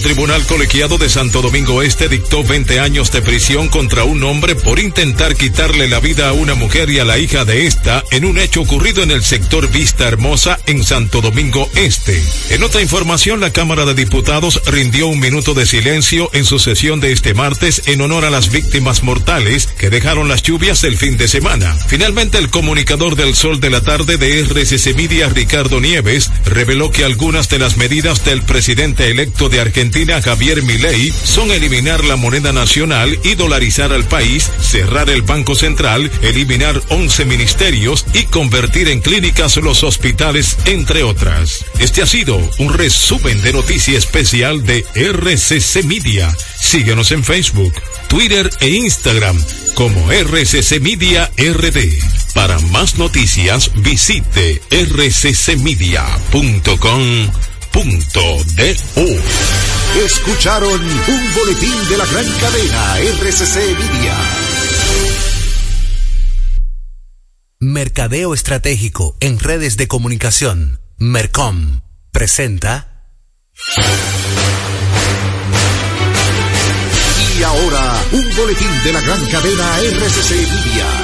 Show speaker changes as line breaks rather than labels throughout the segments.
tribunal colegiado de Santo Domingo Este dictó 20 años de prisión contra un hombre por intentar quitarle la vida a una mujer y a la hija de esta en un hecho ocurrido en el sector Vista Hermosa en Santo Domingo Este. En otra información, la Cámara de Diputados rindió un minuto de silencio en su sesión de este martes en honor a las víctimas mortales que dejaron las lluvias el fin de semana. Finalmente, el comunicador del Sol de la Tarde de RCC Media, Ricardo Nieves, reveló que algunas de las medidas del presidente electo de Argentina, Javier Milei, son eliminar la moneda nacional y dolarizar al país, cerrar el Banco Central, eliminar 11 ministerios y convertir en clínicas los hospitales, entre otras. Este ha sido un resumen de noticia especial de RCC Media. Síguenos en Facebook, Twitter e Instagram como RCC Media RD. Para más noticias visite rccmedia.com.do.
Escucharon un boletín de la gran cadena RCC Media.
Mercadeo Estratégico en redes de comunicación. Mercom presenta.
Y ahora, un boletín de la gran cadena RCC Media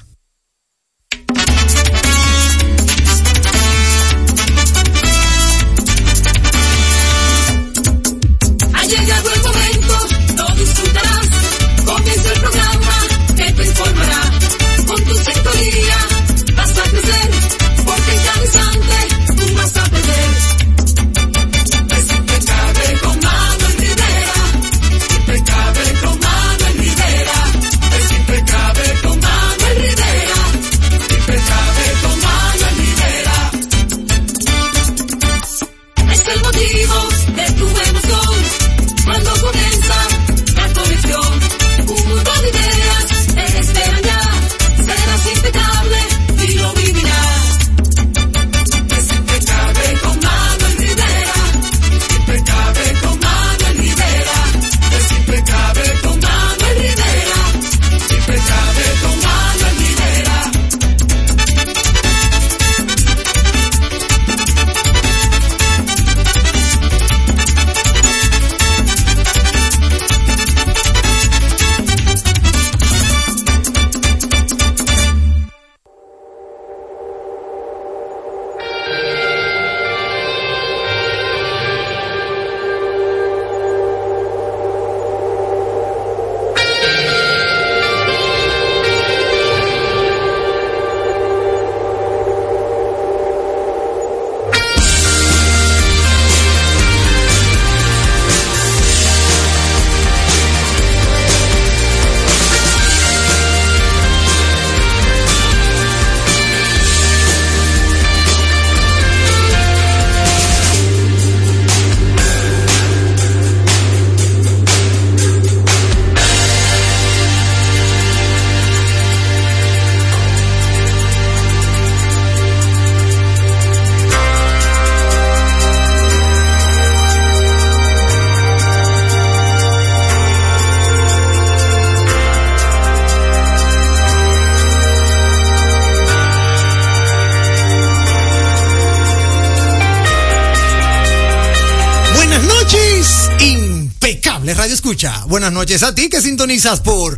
Buenas noches a ti que sintonizas por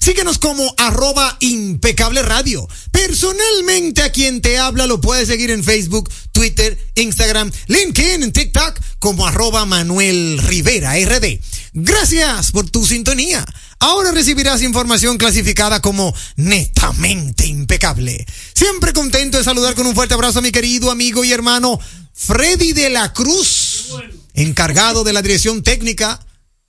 síguenos como arroba impecable radio. Personalmente a quien te habla lo puedes seguir en Facebook, Twitter, Instagram, LinkedIn, TikTok como arroba Manuel Rivera RD. Gracias por tu sintonía. Ahora recibirás información clasificada como netamente impecable. Siempre contento de saludar con un fuerte abrazo a mi querido amigo y hermano Freddy de la Cruz, encargado de la dirección técnica.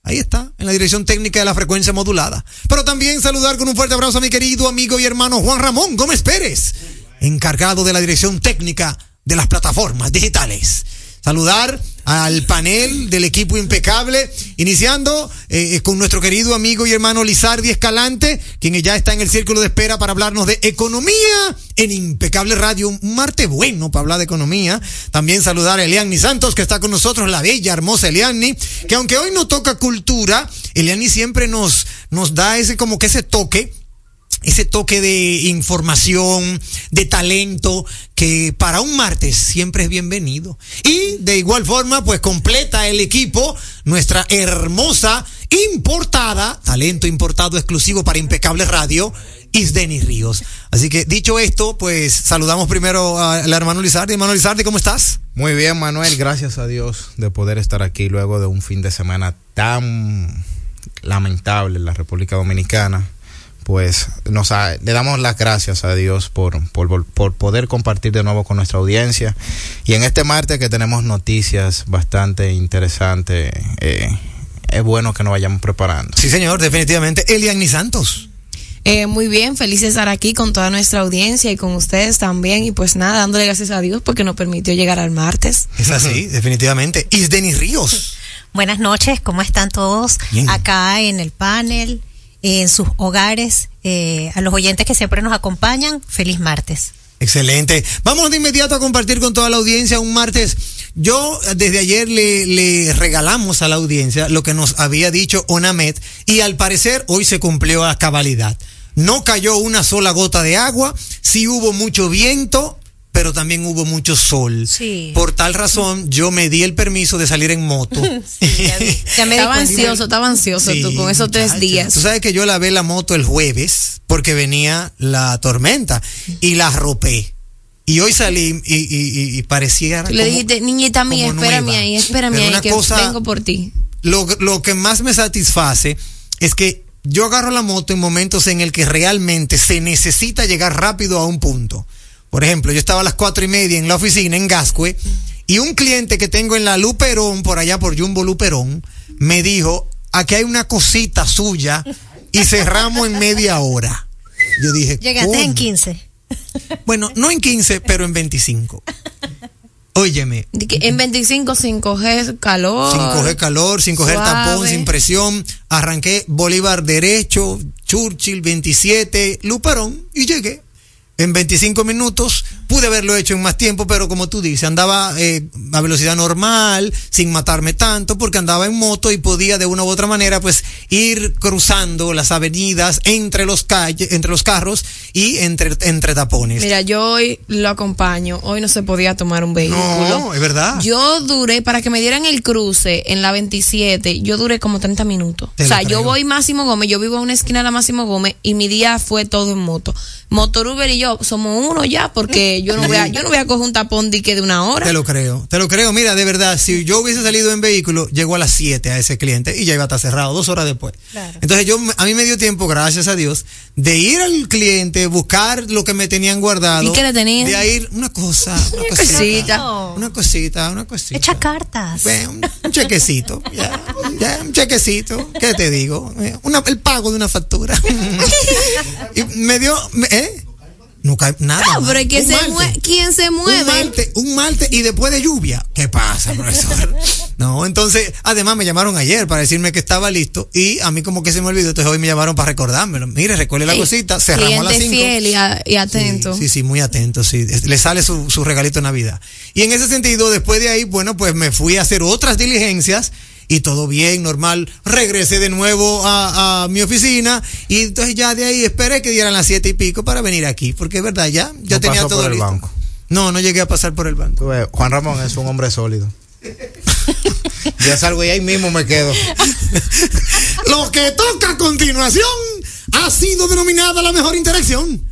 Ahí está, en la dirección técnica de la frecuencia modulada. Pero también saludar con un fuerte abrazo a mi querido amigo y hermano Juan Ramón Gómez Pérez, encargado de la dirección técnica de las plataformas digitales. Saludar al panel del equipo impecable, iniciando eh, con nuestro querido amigo y hermano Lizardi Escalante, quien ya está en el círculo de espera para hablarnos de economía en Impecable Radio. Un martes bueno para hablar de economía. También saludar a Eliani Santos, que está con nosotros, la bella, hermosa Eliani, que aunque hoy no toca cultura, Eliani siempre nos, nos da ese como que ese toque ese toque de información, de talento, que para un martes siempre es bienvenido. Y de igual forma, pues completa el equipo nuestra hermosa importada, talento importado exclusivo para Impecable Radio, Isdeni Ríos. Así que dicho esto, pues saludamos primero al hermano Lizardi. Hermano Lizardi, ¿cómo estás?
Muy bien, Manuel, gracias a Dios de poder estar aquí luego de un fin de semana tan lamentable en la República Dominicana pues nos le damos las gracias a Dios por, por, por, poder compartir de nuevo con nuestra audiencia. Y en este martes que tenemos noticias bastante interesantes, eh, es bueno que nos vayamos preparando.
Sí, señor, definitivamente. Eliani Santos.
Eh, muy bien, feliz de estar aquí con toda nuestra audiencia y con ustedes también. Y pues nada, dándole gracias a Dios porque nos permitió llegar al martes.
Es así, definitivamente. Isdeni Ríos.
Buenas noches, ¿cómo están todos? Acá en el panel en sus hogares. Eh, a los oyentes que siempre nos acompañan, feliz martes.
Excelente. Vamos de inmediato a compartir con toda la audiencia un martes. Yo desde ayer le, le, regalamos a la audiencia lo que nos había dicho Onamet y al parecer hoy se cumplió a cabalidad. No cayó una sola gota de agua, sí hubo mucho viento, pero también hubo mucho sol.
Sí.
Por tal razón, yo me di el permiso de salir en moto.
sí, ya, me estaba ansioso, estaba ansioso tú con esos tres días.
Tú sabes que yo lavé la moto el jueves porque venía la tormenta y la ropé. Y hoy salí y, y, y parecía.
Le dijiste, niñita mía, espérame ahí, espérame ahí, que vengo por ti.
Lo, lo que más me satisface es que yo agarro la moto en momentos en el que realmente se necesita llegar rápido a un punto. Por ejemplo, yo estaba a las cuatro y media en la oficina en Gascue y un cliente que tengo en la Luperón, por allá por Jumbo Luperón, me dijo, aquí hay una cosita suya y cerramos en media hora. Yo dije,
Llegaste en 15.
Bueno, no en 15, pero en 25. Óyeme.
En 25 sin coger calor.
Sin coger calor, sin coger tapón, sin presión. Arranqué Bolívar derecho, Churchill 27, Luperón y llegué en 25 minutos. Pude haberlo hecho en más tiempo, pero como tú dices, andaba eh, a velocidad normal, sin matarme tanto, porque andaba en moto y podía de una u otra manera, pues, ir cruzando las avenidas entre los calles, entre los carros y entre, entre tapones.
Mira, yo hoy lo acompaño. Hoy no se podía tomar un vehículo.
No, es verdad.
Yo duré, para que me dieran el cruce en la 27, yo duré como 30 minutos.
Te
o sea, yo voy Máximo Gómez, yo vivo a una esquina de la Máximo Gómez y mi día fue todo en moto. Motor Uber y yo somos uno ya porque yo no voy a, yo no voy a coger un tapón de que de una hora.
Te lo creo, te lo creo. Mira, de verdad, si yo hubiese salido en vehículo, llegó a las 7 a ese cliente y ya iba a estar cerrado dos horas después.
Claro.
Entonces yo, a mí me dio tiempo, gracias a Dios, de ir al cliente, buscar lo que me tenían guardado.
¿Y qué le tenían?
De ir una cosa, una
cosita.
cosita. Una cosita, una cosita.
Echa cartas.
Bueno, un, chequecito, ya, ya, un chequecito, ¿qué te digo? Una, el pago de una factura. y me dio, ¿eh? No cae nada.
Claro, pero que
Un
se
martes.
mue- ¿quién se
Un
mueve?
martes, un martes y después de lluvia. ¿Qué pasa, profesor? No, entonces, además me llamaron ayer para decirme que estaba listo y a mí como que se me olvidó, entonces hoy me llamaron para recordármelo. Mire, recuerde la
Sí.
cosita, cerramos a las
Cliente
5.
fiel y, a- y atento.
Sí, sí, sí, muy atento, sí. Le sale su, su regalito de Navidad. Y en ese sentido, después de ahí, bueno, pues me fui a hacer otras diligencias y todo bien, normal. Regresé de nuevo a, a mi oficina y entonces ya de ahí esperé que dieran las siete y pico para venir aquí, porque es verdad, ya, ya
No
tenía todo
por el
listo.
banco.
No, no llegué a pasar por el banco.
Ves, Juan Ramón es un hombre sólido. Yo salgo y ahí mismo me quedo.
Lo que toca a continuación ha sido denominada la mejor interacción.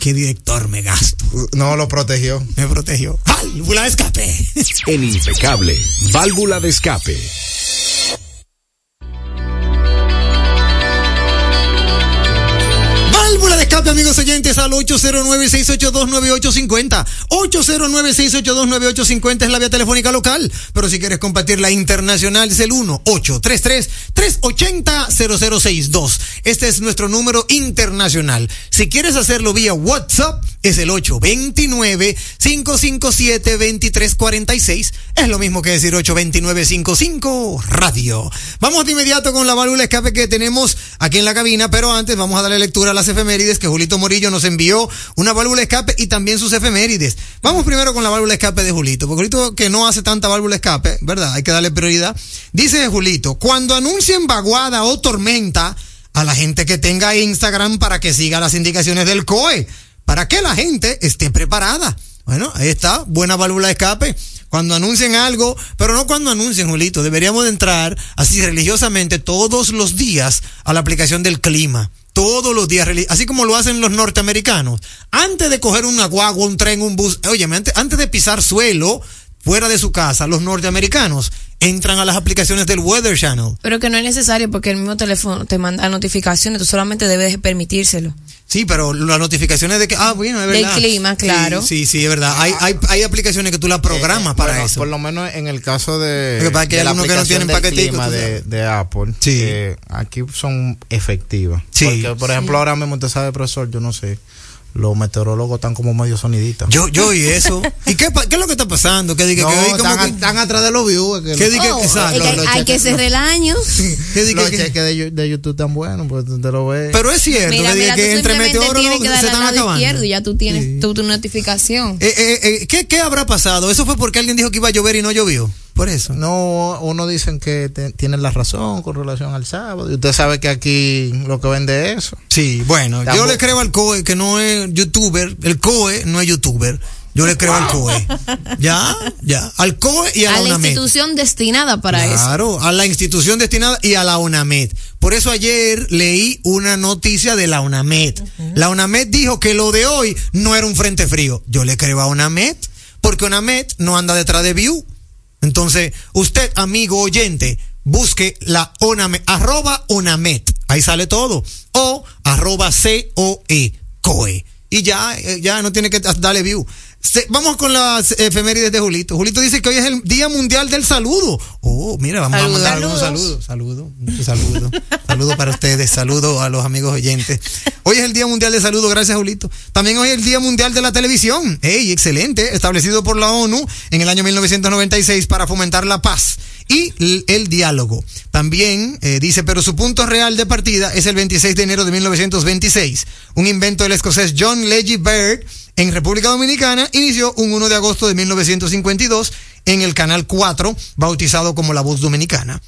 ¿Qué director me gasto?
No lo protegió.
Me protegió. Válvula de escape.
En Impecable, válvula de escape.
Amigos oyentes, al 809-682-9850. 809-682-9850 es la vía telefónica local. Pero si quieres compartir la internacional, es el 1-833-380-0062. Este es nuestro número internacional. Si quieres hacerlo vía WhatsApp, es el 829-557-2346. Es lo mismo que decir 829-55 radio. Vamos de inmediato con la válvula escape que tenemos aquí en la cabina, pero antes vamos a darle lectura a las efemérides que Julito Morillo nos envió una válvula escape y también sus efemérides. Vamos primero con la válvula escape de Julito, porque Julito que no hace tanta válvula escape, ¿verdad? Hay que darle prioridad. Dice Julito, cuando anuncien vaguada o tormenta a la gente que tenga Instagram para que siga las indicaciones del COE, para que la gente esté preparada. Bueno, ahí está, buena válvula de escape. Cuando anuncien algo, pero no cuando anuncien, Julito, deberíamos de entrar así religiosamente todos los días a la aplicación del clima. Todos los días, así como lo hacen los norteamericanos. Antes de coger una guagua, un tren, un bus, oye, antes, antes de pisar suelo fuera de su casa, los norteamericanos entran a las aplicaciones del Weather Channel.
Pero que no es necesario porque el mismo teléfono te manda notificaciones, tú solamente debes permitírselo.
Sí, pero las notificaciones de que, ah, bueno, es
Del
verdad.
clima, claro.
Sí, sí, sí, es verdad. Hay, hay, hay aplicaciones que tú las programas para
Eh, Bueno,
eso.
Por lo menos en el caso de,
Lo que pasa es que
de
hay
la
algunos que no tienen
del
paquetico,
de, de Apple,
Sí.
que aquí son efectivas.
Sí.
Porque, por ejemplo, ahora mismo usted sabe, profesor, yo no sé, los meteorólogos están como medio soniditas.
Yo, yo y eso. ¿Y qué, qué es lo que está pasando? Que diga
no,
que como
están,
que,
están atrás de los views. Que
¿Qué
los-
di que-
Oh,
exacto,
los
hay que cerrar el año.
que
los
que-
cheques de, de YouTube tan buenos, pues te lo ves.
pero es cierto
Mira,
que,
mira,
que
tú
entre
que
se están
lado
acabando.
izquierdo y ya tú tienes
Sí.
tu, tu notificación.
Eh, eh, eh, ¿qué, ¿Qué habrá pasado? ¿Eso fue porque alguien dijo que iba a llover y no llovió? Por eso.
No, uno dicen que te- tienen la razón con relación al sábado. Y usted sabe que aquí lo que vende es eso.
Sí, bueno, yo le creo al COE que no es youtuber. El COE no es youtuber. Yo le creo al COE. Ya, ya. Al COE y a,
a
la
la
UNAMED.
institución destinada para eso.
Claro, a la institución destinada y a la UNAMED. Por eso ayer leí una noticia de la UNAMED. La UNAMED dijo que lo de hoy no era un frente frío. Yo le creo a UNAMED, porque UNAMED no anda detrás de View. Entonces, usted, amigo oyente, busque la UNAMED, arroba UNAMED. Ahí sale todo. O arroba COE, COE. Y ya, eh, ya no tiene que darle view. Se- vamos con las efemérides de Julito. Julito dice que hoy es el Día Mundial del Saludo. Oh, mira, vamos
Saludos.
a mandar algunos saludos. Saludos, muchos saludos. Saludos para ustedes, saludos a los amigos oyentes. Hoy es el Día Mundial de Saludo, gracias Julito. También hoy es el Día Mundial de la Televisión. ¡Ey, excelente! Establecido por la ONU en el año 1996 para fomentar la paz y el diálogo. También eh, dice, pero su punto real de partida es el 26 de enero de 1926. Un invento del escocés John Leggy Baird en República Dominicana inició un 1 de agosto de 1952 en el Canal 4, bautizado como La Voz Dominicana.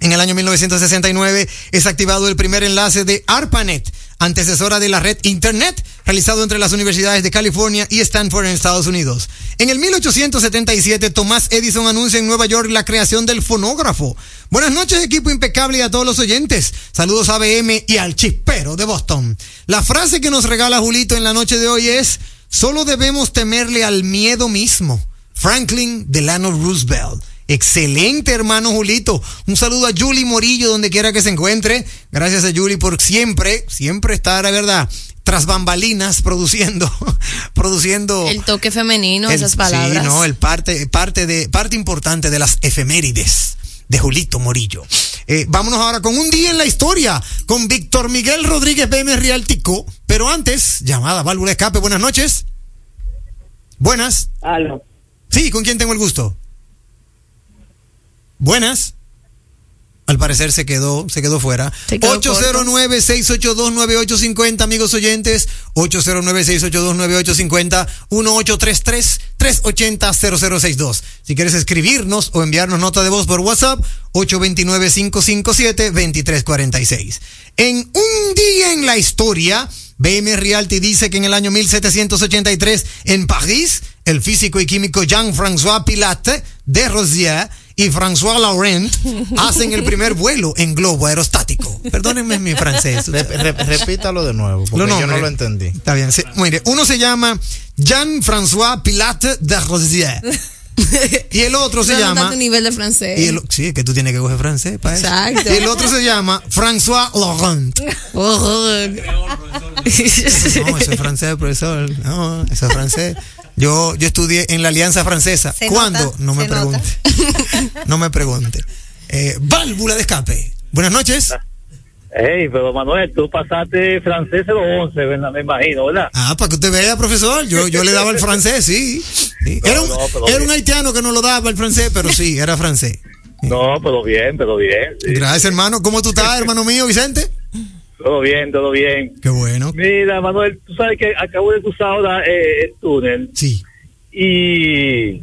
En el año 1969 es activado el primer enlace de ARPANET, antecesora de la red Internet, realizado entre las universidades de California y Stanford en Estados Unidos. En el 1877, Thomas Edison anuncia en Nueva York la creación del fonógrafo. Buenas noches, equipo impecable y a todos los oyentes. Saludos a BM y al chispero de Boston. La frase que nos regala Julito en la noche de hoy es, solo debemos temerle al miedo mismo. Franklin Delano Roosevelt. Excelente, hermano Julito. Un saludo a Julie Morillo, donde quiera que se encuentre. Gracias a Julie por siempre, siempre estar, la verdad, tras bambalinas produciendo, produciendo.
El toque femenino,
el-
esas palabras.
Sí, no, el parte, parte de, parte importante de las efemérides de Julito Morillo. Eh, vámonos ahora con un día en la historia con Víctor Miguel Rodríguez BM Rialtico. Pero antes, llamada válvula de escape. Buenas noches. Buenas.
Aló.
Sí, ¿con quién tengo el gusto? Buenas. Al parecer se quedó, se quedó fuera.
Se quedó
809-682-9850, amigos oyentes. 809-682-9850, 1833-380-0062. Si quieres escribirnos o enviarnos nota de voz por WhatsApp, 829-557-2346. En un día en la historia, BM Realty dice que en el año 1783, en París, el físico y químico Jean-François Pilate de Rosier y François Laurent hacen el primer vuelo en globo aerostático. Perdónenme mi francés.
Rep- rep- repítalo de nuevo, porque yo no lo entendí.
Está bien. Mire, uno se llama Jean-François Pilate de Rosier. Y el otro se
No, no
llama.
tanto nivel de francés.
Y el, sí, es que tú tienes que coger francés para eso.
Exacto.
Y el otro se llama François Laurent.
Oh,
No, eso es francés, profesor. No, eso es francés. Yo, yo estudié en la Alianza Francesa.
Se
¿Cuándo?
nota,
no me pregunte. No me pregunte. Eh, válvula de escape. Buenas noches.
Ey, pero Manuel, tú pasaste francés de los 11, ¿verdad? Me imagino, ¿verdad?
Ah, para que usted vea, profesor. Yo, yo le daba el francés, sí. Sí.
No,
Era un,
no,
era un haitiano que no lo daba el francés, pero sí, era francés.
No, pero bien, pero bien. sí.
Gracias, hermano. ¿Cómo tú estás, hermano mío, Vicente?
Todo bien, todo bien.
Qué bueno.
Mira, Manuel, tú sabes que acabo de cruzar ahora eh, el túnel
Sí.
y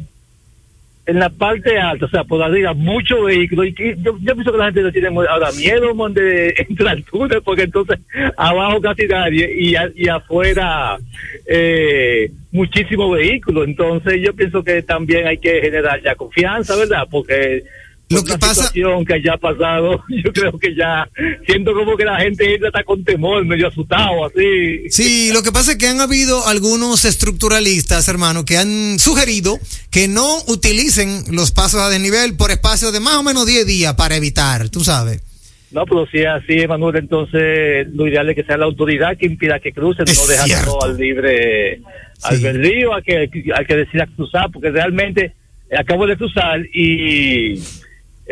en la parte alta, o sea, por arriba, muchos vehículos. Y yo, yo pienso que la gente no tiene ahora miedo mon, de entrar al túnel porque entonces abajo casi nadie y, y afuera eh, muchísimos vehículos. Entonces yo pienso que también hay que generar ya confianza, ¿verdad? Porque
Lo que pasa-
situación que haya pasado, yo creo que ya siento como que la gente hasta con temor, medio asustado, así.
Sí, lo que pasa es que han habido algunos estructuralistas, hermano, que han sugerido que no utilicen los pasos a desnivel por espacio de más o menos 10 días para evitar, tú sabes.
No, pero si es así, Emanuel, entonces lo ideal es que sea la autoridad que impida que crucen,
Es
no todo al libre albedrío, a que, a que decida cruzar, porque realmente acabo de cruzar y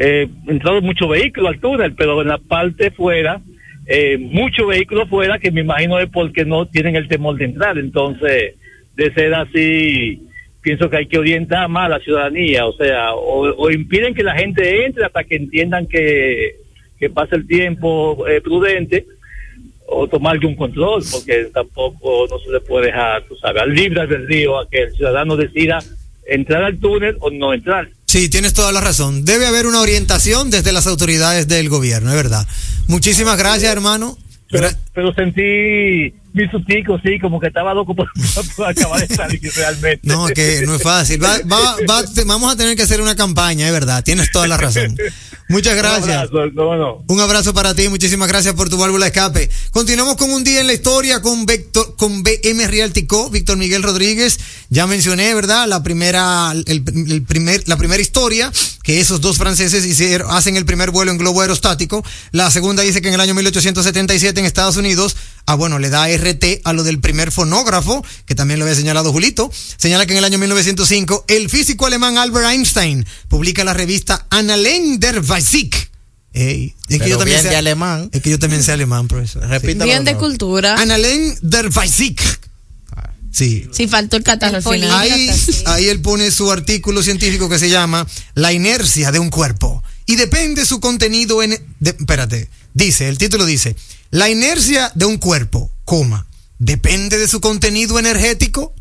eh, entraron muchos vehículos al túnel, pero en la parte fuera, eh, muchos vehículos fuera que me imagino es porque no tienen el temor de entrar. Entonces, de ser así, pienso que hay que orientar más a la ciudadanía, o sea, o, impiden que la gente entre hasta que entiendan que, que pase el tiempo eh, prudente o tomar un control, porque tampoco no se le puede dejar, tú sabes, al libre albedrío a que el ciudadano decida entrar al túnel o no entrar.
Sí, tienes toda la razón. Debe haber una orientación desde las autoridades del gobierno, es verdad. Muchísimas gracias, hermano.
Pero, sentí mi sustico, sí, como que estaba loco por, por acabar de salir realmente.
No, que no es fácil. Va- va- va- vamos a tener que hacer una campaña, es verdad. Tienes toda la razón. Muchas gracias.
Un abrazo, no, no.
Un abrazo para ti, muchísimas gracias por tu válvula de escape. Continuamos con un día en la historia con Vector, con BM Realty Co, Víctor Miguel Rodríguez. Ya mencioné, ¿verdad? La primera, el, el primer, la primera historia, que esos dos franceses hicieron, hacen el primer vuelo en globo aerostático. La segunda dice que en el año 1877 en Estados Unidos, ah, bueno, le da RT a lo del primer fonógrafo, que también lo había señalado Julito. Señala que en el año 1905, el físico alemán Albert Einstein publica la revista Annalen der Physik. Ey, es que yo también
bien
sé
de alemán.
Es que yo también sé alemán, profesor.
Repítalo
Bien de cultura.
Annalen der Physik. Sí.
Sí, faltó el catarro
Ahí, ahí él pone su artículo científico que se llama La inercia de un cuerpo. Y depende su contenido en... de- espérate, dice, el título dice, La inercia de un cuerpo, coma, depende de su contenido energético.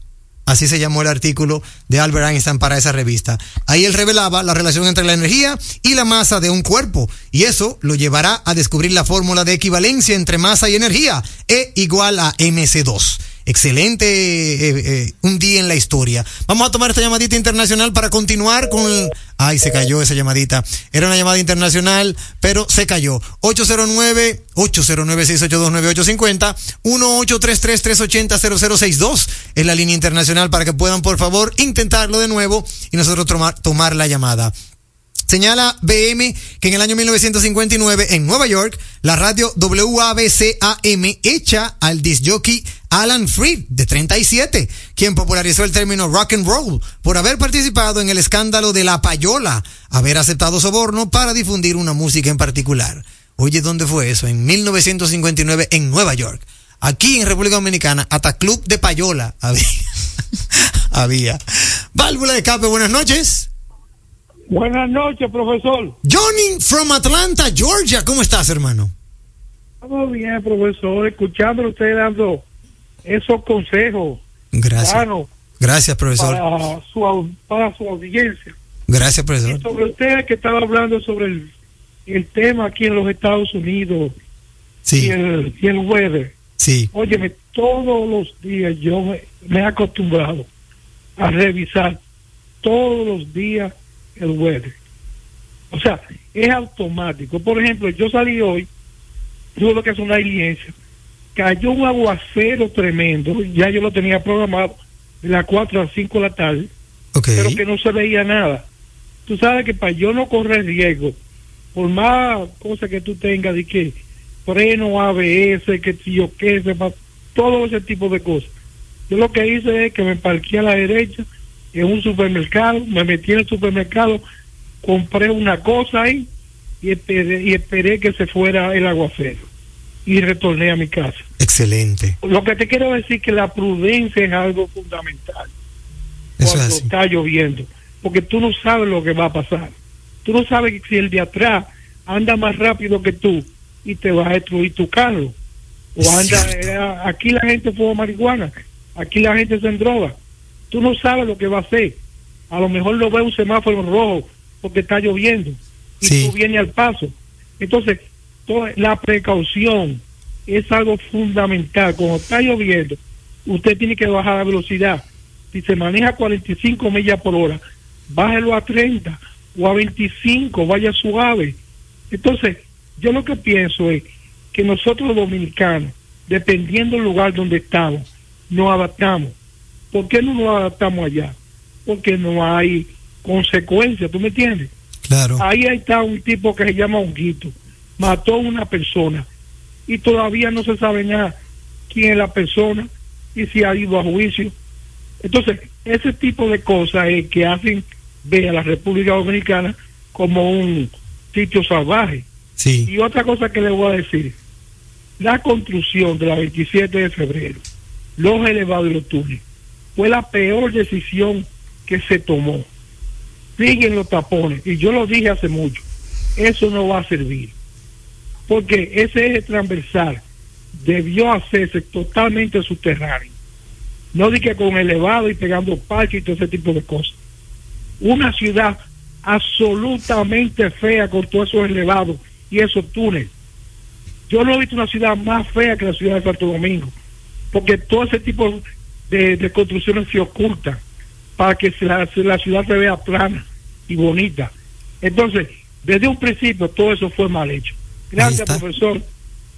Así se llamó el artículo de Albert Einstein para esa revista. Ahí él revelaba la relación entre la energía y la masa de un cuerpo. Y eso lo llevará a descubrir la fórmula de equivalencia entre masa y energía. E igual a MC2. Excelente eh, eh, un día en la historia. Vamos a tomar esta llamadita internacional para continuar con... el- Ay, se cayó esa llamadita. Era una llamada internacional, pero se cayó. 809-809-682-9850, 1833-380-0062 es la línea internacional para que puedan, por favor, intentarlo de nuevo y nosotros tomar, tomar la llamada. Señala BM que en el año 1959 en Nueva York, la radio WABCAM echa al disc jockey Alan Freed, de 37, quien popularizó el término rock and roll por haber participado en el escándalo de la payola, haber aceptado soborno para difundir una música en particular. Oye, ¿dónde fue eso? En 1959 en Nueva York. Aquí en República Dominicana, hasta Club de Payola había. había. Válvula de escape, buenas noches.
Buenas noches, profesor.
Johnny from Atlanta, Georgia. ¿Cómo estás, hermano?
Todo bien, profesor. Escuchándolo usted dando esos consejos.
Gracias.
Claro,
Gracias, profesor.
para su, para su audiencia.
Gracias,
Y
profesor.
sobre usted que estaba hablando sobre el, el tema aquí en los Estados Unidos y,
Sí,
el, y el weather.
sí.
Óyeme, todos los días yo me, me he acostumbrado a revisar todos los días el weather. O sea, es automático. Por ejemplo, yo salí hoy, tuve que hacer una diligencia, cayó un aguacero tremendo, ya yo lo tenía programado de las 4 a las 5 de la tarde, pero que no se veía nada. Tú sabes que para yo no correr riesgo, por más cosas que tú tengas, de que freno ABS, que si yo qué, todo ese tipo de cosas. Yo lo que hice es que me parqué a la derecha en un supermercado, me metí en el supermercado, compré una cosa ahí y esperé, y esperé que se fuera el aguacero y retorné a mi casa.
Excelente.
Lo que te quiero decir que la prudencia es algo fundamental
Eso es
cuando
así.
está lloviendo, porque tú no sabes lo que va a pasar. Tú no sabes si el de atrás anda más rápido que tú y te va a destruir tu carro. O
Es
anda, eh, aquí la gente fuma marihuana, aquí la gente se droga. Tú no sabes lo que va a hacer. A lo mejor lo ve un semáforo rojo porque está lloviendo y
Sí.
tú vienes al paso. Entonces, toda la precaución es algo fundamental. Cuando está lloviendo, usted tiene que bajar la velocidad. Si se maneja 45 millas por hora, bájelo a 30 o a 25, vaya suave. Entonces, yo lo que pienso es que nosotros los dominicanos, dependiendo del lugar donde estamos, nos adaptamos. ¿Por qué no nos adaptamos allá? Porque no hay consecuencias, ¿tú me entiendes?
Claro.
Ahí está un tipo que se llama Honguito. Mató a una persona y todavía no se sabe nada quién es la persona y si ha ido a juicio. Entonces, ese tipo de cosas es que hacen ver a la República Dominicana como un sitio salvaje.
Sí.
Y otra cosa que le voy a decir, la construcción de la 27 de febrero, los elevados y los túneles, fue la peor decisión que se tomó. Siguen los tapones, y yo lo dije hace mucho, eso no va a servir. Porque ese eje transversal debió hacerse totalmente subterráneo. No dije con elevado y pegando parches y todo ese tipo de cosas. Una ciudad absolutamente fea con todos esos elevados y esos túneles. Yo no he visto una ciudad más fea que la ciudad de Santo Domingo, porque todo ese tipo de, de construcciones se ocultan para que se la, la ciudad se vea plana y bonita. Entonces, desde un principio todo eso fue mal hecho. Gracias, profesor,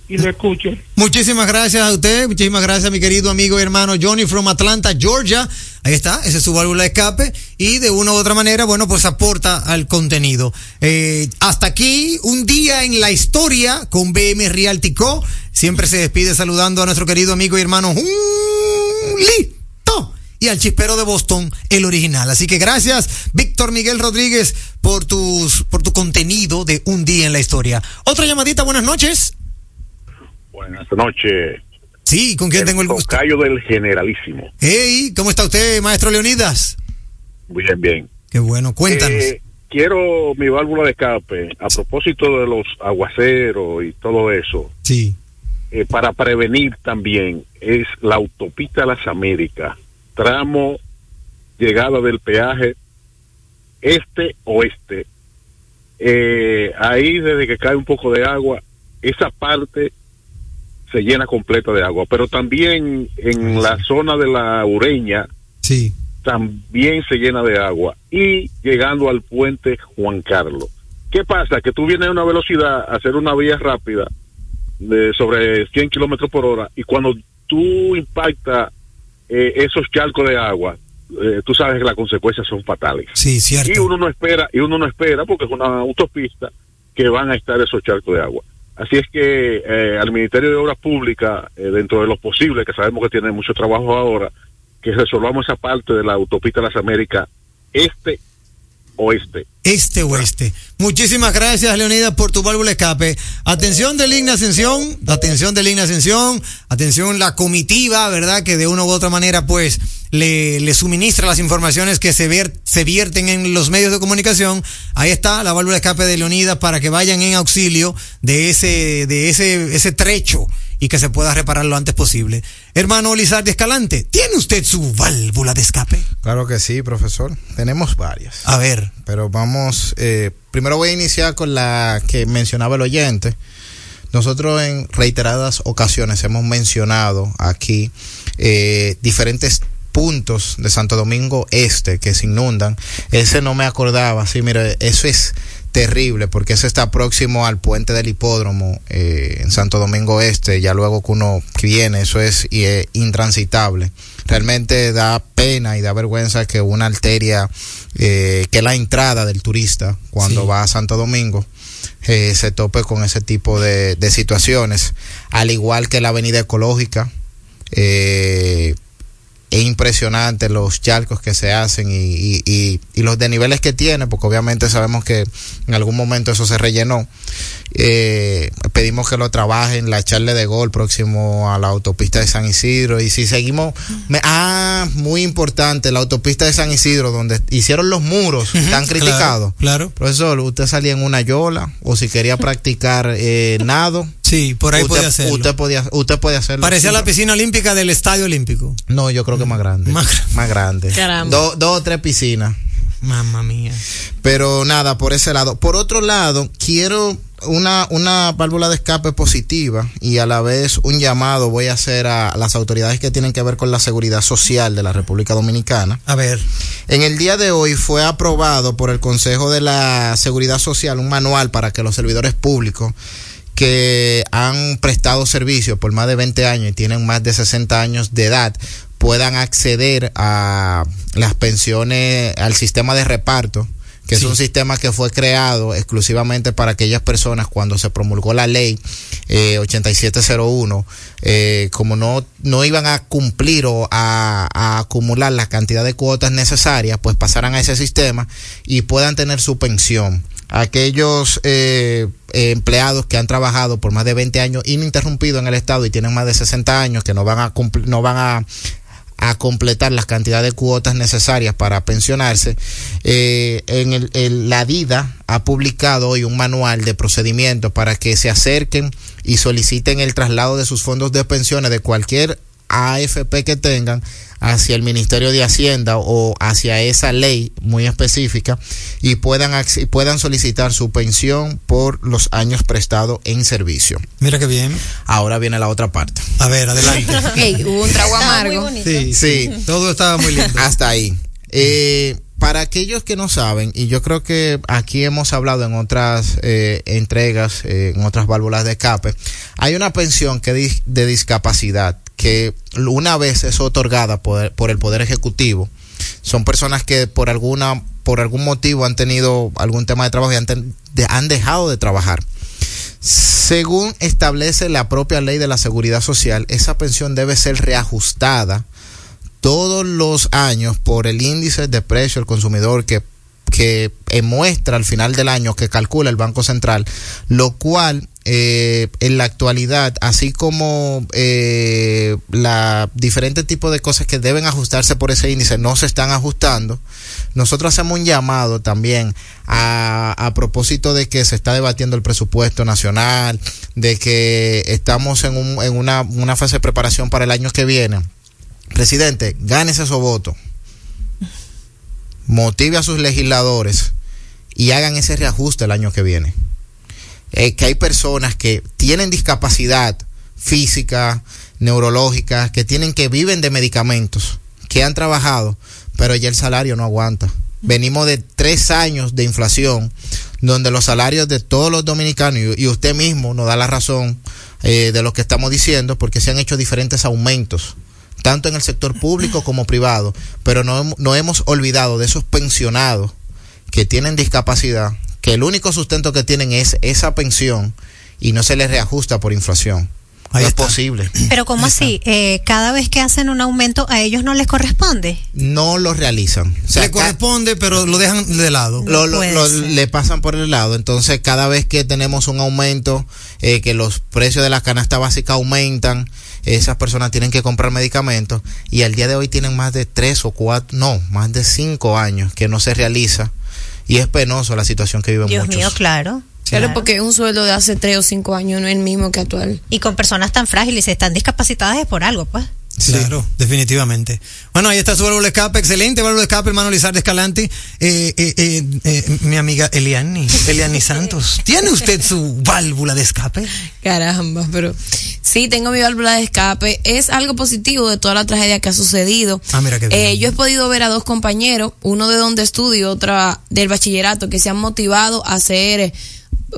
y lo escucho.
Muchísimas gracias a usted, muchísimas gracias mi querido amigo y hermano Johnny from Atlanta, Georgia. Ahí está, esa es su válvula de escape y de una u otra manera, bueno, pues aporta al contenido. Eh, hasta aquí, un día en la historia con BM Realty Co. Siempre se despide saludando a nuestro querido amigo y hermano Julito y al chispero de Boston, el original. Así que gracias, Víctor Miguel Rodríguez, por tus, por tu contenido de un día en la historia. Otra llamadita, buenas noches.
Buenas noches.
Sí, ¿con quién tengo el gusto?
Tocayo del Generalísimo.
Hey, ¿cómo está usted, maestro Leonidas?
Bien, bien.
Qué bueno, cuéntanos.
Eh, quiero mi válvula de escape a propósito de los aguaceros y todo eso.
Sí.
Eh, para prevenir también es la autopista Las Américas, tramo llegada del peaje este-oeste. Eh, ahí desde que cae un poco de agua, esa parte se llena completa de agua, pero también en la zona de la Ureña
Sí.
también se llena de agua y llegando al puente Juan Carlos. ¿Qué pasa? Que tú vienes a una velocidad a hacer una vía rápida de sobre 100 kilómetros por hora y cuando tú impactas eh, esos charcos de agua, eh, tú sabes que las consecuencias son fatales.
Sí, cierto.
Y uno no espera, y uno no espera porque es una autopista que van a estar esos charcos de agua. Así es que eh, al Ministerio de Obras Públicas, eh, dentro de lo posible, que sabemos que tiene mucho trabajo ahora, que resolvamos esa parte de la autopista Las Américas este oeste.
Este oeste. Muchísimas gracias, Leonidas, por tu válvula escape. Atención de Línea Ascensión, atención de Línea Ascensión, atención la comitiva, ¿verdad? Que de una u otra manera, pues, le, le suministra las informaciones que se, se vierten en los medios de comunicación. Ahí está la válvula escape de Leonidas para que vayan en auxilio de ese, de ese, ese trecho y que se pueda reparar lo antes posible. Hermano Lizardi Escalante, ¿tiene usted su válvula de escape?
Claro que sí, profesor. Tenemos varias.
A ver.
Pero vamos, eh, primero voy a iniciar con la que mencionaba el oyente. Nosotros en reiteradas ocasiones hemos mencionado aquí eh, diferentes puntos de Santo Domingo Este que se inundan. Ese no me acordaba, sí, mire, eso es terrible porque ese está próximo al puente del hipódromo eh, en Santo Domingo Este, ya luego que uno viene, eso es y es intransitable. Realmente da pena y da vergüenza que una arteria, eh, que la entrada del turista cuando
Sí.
va a Santo Domingo, eh, se tope con ese tipo de, de situaciones, al igual que la avenida ecológica. Eh, es impresionante los charcos que se hacen y, y, y, y los desniveles que tiene, porque obviamente sabemos que en algún momento eso se rellenó. Eh, pedimos que lo trabajen, la charla de gol próximo a la autopista de San Isidro. Y si seguimos, me- ah, muy importante, la autopista de San Isidro, donde hicieron los muros tan criticados.
Claro.
Profesor, usted salía en una yola o si quería practicar eh, nado.
Sí, por ahí
usted,
puede hacerlo.
Usted podía, usted podía hacerlo.
Parecía
Sí,
la piscina olímpica del Estadio Olímpico.
No, yo creo que más grande.
Más
Más grande.
Caramba.
Do- dos o tres piscinas.
Mamma mía.
Pero nada, por ese lado. Por otro lado, quiero una, una válvula de escape positiva y a la vez un llamado voy a hacer a las autoridades que tienen que ver con la seguridad social de la República Dominicana.
A ver.
En el día de hoy fue aprobado por el Consejo de la Seguridad Social un manual para que los servidores públicos que han prestado servicio por más de 20 años y tienen más de 60 años de edad puedan acceder a las pensiones, al sistema de reparto, que
Sí.
es un sistema que fue creado exclusivamente para aquellas personas cuando se promulgó la ley eh, 8701, eh, como no, no iban a cumplir o a, a acumular la cantidad de cuotas necesarias, pues pasaran a ese sistema y puedan tener su pensión. Aquellos eh, eh, empleados que han trabajado por más de 20 años ininterrumpido en el Estado y tienen más de 60 años, que no van a cumplir, no van a a completar las cantidades de cuotas necesarias para pensionarse. Eh, en el, la DIDA ha publicado hoy un manual de procedimientos para que se acerquen y soliciten el traslado de sus fondos de pensiones de cualquier AFP que tengan hacia el Ministerio de Hacienda o hacia esa ley muy específica y puedan, puedan solicitar su pensión por los años prestados en servicio.
Mira qué bien.
Ahora viene la otra parte.
A ver, adelante.
Hubo un trago amargo.
Sí,
Sí.
Todo estaba muy lindo.
Hasta ahí. Eh, para aquellos que no saben, y yo creo que aquí hemos hablado en otras eh, entregas, eh, en otras válvulas de escape, hay una pensión que de discapacidad que una vez es otorgada por, por el Poder Ejecutivo. Son personas que por alguna por algún motivo han tenido algún tema de trabajo y han, han dejado de trabajar. Según establece la propia ley de la seguridad social, esa pensión debe ser reajustada todos los años por el índice de precio del consumidor que, que muestra al final del año que calcula el Banco Central, lo cual eh, en la actualidad, así como eh, la diferentes tipos de cosas que deben ajustarse por ese índice no se están ajustando, nosotros hacemos un llamado también a, a propósito de que se está debatiendo el presupuesto nacional, de que estamos en, un, en una, una fase de preparación para el año que viene. Presidente, gánese su voto. Motive a sus legisladores y hagan ese reajuste el año que viene. Eh, que hay personas que tienen discapacidad física, neurológica, que tienen que viven de medicamentos, que han trabajado, pero ya el salario no aguanta. Venimos de tres años de inflación, donde los salarios de todos los dominicanos, y, usted mismo nos da la razón eh, de lo que estamos diciendo, porque se han hecho diferentes aumentos tanto en el sector público como privado, pero no, no hemos olvidado de esos pensionados que tienen discapacidad, que el único sustento que tienen es esa pensión y no se les reajusta por inflación. no es posible.
Pero ¿cómo así? Eh, cada vez que hacen un aumento, ¿a ellos no les corresponde?
No lo realizan.
O sea, le corresponde, pero lo dejan de lado.
Lo, lo, lo, le pasan por el lado. Entonces, cada vez que tenemos un aumento, eh, que los precios de la canasta básica aumentan, esas personas tienen que comprar medicamentos y al día de hoy tienen más de tres o cuatro, no, más de cinco años que no se realiza y es penoso la situación que viven
Dios
muchos.
mío, claro.
Claro, porque un sueldo de hace tres o cinco años no es el mismo que actual.
Y con personas tan frágiles y están discapacitadas es por algo, pues.
Sí. Claro, definitivamente. Bueno, ahí está su válvula de escape, excelente válvula de escape, hermano Lizardo Escalante. Eh, eh, eh, eh, mi amiga Eliani, Eliani Santos, ¿tiene usted su válvula de escape?
Caramba, pero sí, tengo mi válvula de escape. Es algo positivo de toda la tragedia que ha sucedido.
Ah, mira qué bien.
Eh, yo he podido ver a dos compañeros, uno de donde estudio, otra del bachillerato, que se han motivado a ser eh,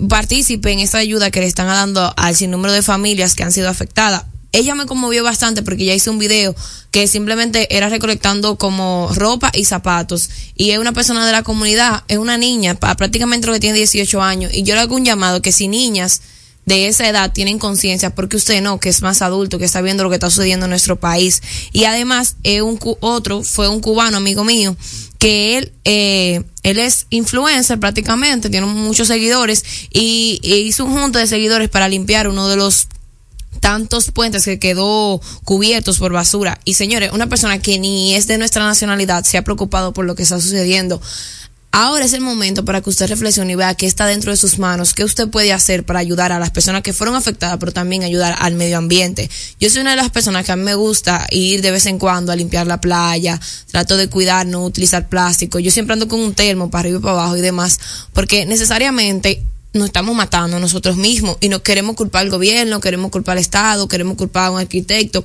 partícipe en esta ayuda que le están dando al sinnúmero de familias que han sido afectadas ella me conmovió bastante porque ya hice un video que simplemente era recolectando como ropa y zapatos. Y es una persona de la comunidad, es una niña, prácticamente lo que tiene 18 años. Y yo le hago un llamado que si niñas de esa edad tienen conciencia porque usted no, que es más adulto, que está viendo lo que está sucediendo en nuestro país. Y además es un otro fue un cubano amigo mío que él eh, él es influencer prácticamente, tiene muchos seguidores y hizo un junto de seguidores para limpiar uno de los tantos puentes que quedó cubiertos por basura. Y señores, una persona que ni es de nuestra nacionalidad se ha preocupado por lo que está sucediendo. Ahora es el momento para que usted reflexione y vea qué está dentro de sus manos, qué usted puede hacer para ayudar a las personas que fueron afectadas, pero también ayudar al medio ambiente. Yo soy una de las personas que a mí me gusta ir de vez en cuando a limpiar la playa, trato de cuidar, no utilizar plástico. Yo siempre ando con un termo para arriba y para abajo y demás, porque necesariamente nos estamos matando nosotros mismos y no queremos culpar al gobierno, queremos culpar al Estado, queremos culpar a un arquitecto.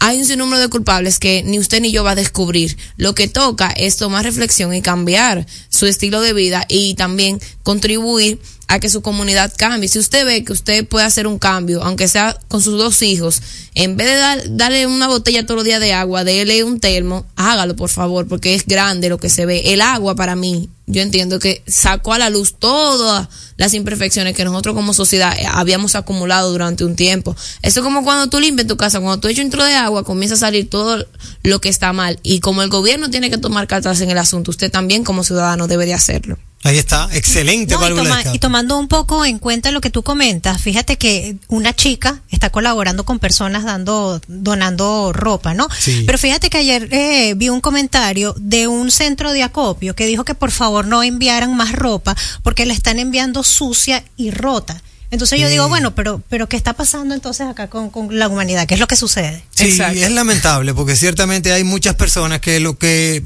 Hay un sinnúmero de culpables que ni usted ni yo va a descubrir. Lo que toca es tomar reflexión y cambiar su estilo de vida y también contribuir a que su comunidad cambie. Si usted ve que usted puede hacer un cambio, aunque sea con sus dos hijos, en vez de dar, darle una botella todos los días de agua, déle un termo, hágalo por favor, porque es grande lo que se ve. El agua para mí, yo entiendo que sacó a la luz todas las imperfecciones que nosotros como sociedad habíamos acumulado durante un tiempo. Eso es como cuando tú limpias tu casa, cuando tú echas un tro de agua, comienza a salir todo lo que está mal. Y como el gobierno tiene que tomar cartas en el asunto, usted también como ciudadano debe de hacerlo.
Ahí está, excelente.
No, y, toma, y, tomando un poco en cuenta lo que tú comentas, fíjate que una chica está colaborando con personas dando, donando ropa, ¿no?
Sí.
Pero fíjate que ayer eh, vi un comentario de un centro de acopio que dijo que por favor no enviaran más ropa porque la están enviando sucia y rota. Entonces yo digo, bueno, pero, pero ¿qué está pasando entonces acá con, con la humanidad? ¿Qué es lo que sucede?
Sí, Exacto. es lamentable porque ciertamente hay muchas personas que lo que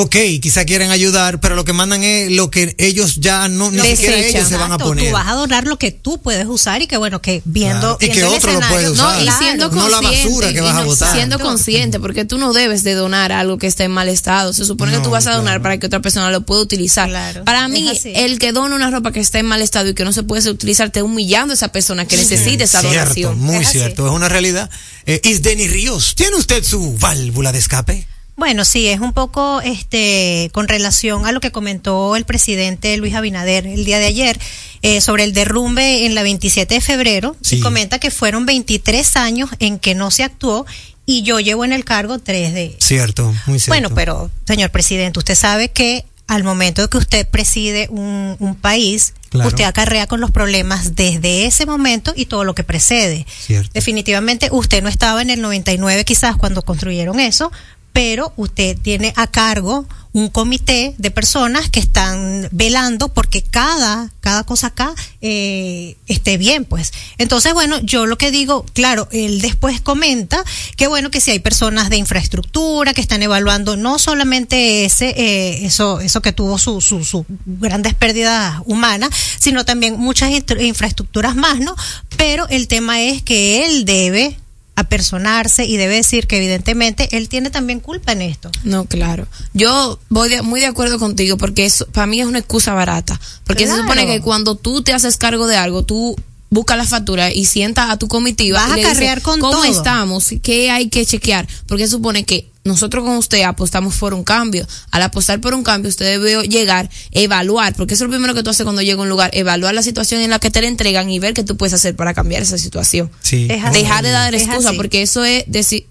ok, quizá quieren ayudar, pero lo que mandan es lo que ellos ya no, ni siquiera ellos se van a poner.
Tú vas a donar lo que tú puedes usar y que bueno, que viendo,
claro. y que otro lo puede usar.
No, y siendo
no la basura que vas
no,
a botar.
Siendo consciente, porque tú no debes de donar algo que esté en mal estado. Se supone
No,
que tú vas a donar
claro.
para que otra persona lo pueda utilizar.
Claro,
Para mí, el que dona una ropa que está en mal estado y que no se puede utilizar, te humillando a esa persona que necesita esa
cierto,
donación.
muy
Es
cierto, es una realidad. Eh, Isdeni Ríos, ¿tiene usted su válvula de escape?
Bueno, sí, es un poco este con relación a lo que comentó el presidente Luis Abinader el día de ayer eh, sobre el derrumbe en la 27 de febrero.
Sí.
Y comenta que fueron 23 años en que no se actuó y yo llevo en el cargo tres de
Cierto, muy cierto.
Bueno, pero, señor presidente, usted sabe que al momento de que usted preside un, un país,
Claro.
usted acarrea con los problemas desde ese momento y todo lo que precede.
Cierto.
Definitivamente usted no estaba en el 99 quizás cuando construyeron eso, pero usted tiene a cargo un comité de personas que están velando porque cada, cada cosa acá eh, esté bien, pues. Entonces, bueno, yo lo que digo, claro, él después comenta que bueno, que si hay personas de infraestructura que están evaluando no solamente ese, eh, eso, eso que tuvo su, su, su grandes pérdidas humanas, sino también muchas infra- infraestructuras más, ¿no? Pero el tema es que él debe apersonarse y debe decir que evidentemente él tiene también culpa en esto.
No, claro. Yo voy de- muy de acuerdo contigo porque eso para mí es una excusa barata. Porque se supone que cuando tú te haces cargo de algo, tú buscas la factura y sientas a tu comitiva
Vas
y
a
le
con
¿cómo
todo.
estamos? ¿Qué hay que chequear? Porque se supone que nosotros con usted apostamos por un cambio. Al apostar por un cambio, usted debe llegar, evaluar, porque eso es lo primero que tú haces cuando llega a un lugar, evaluar la situación en la que te la entregan y ver qué tú puedes hacer para cambiar esa situación.
Sí.
Es así.
Dejar de dar excusa, porque eso es decir,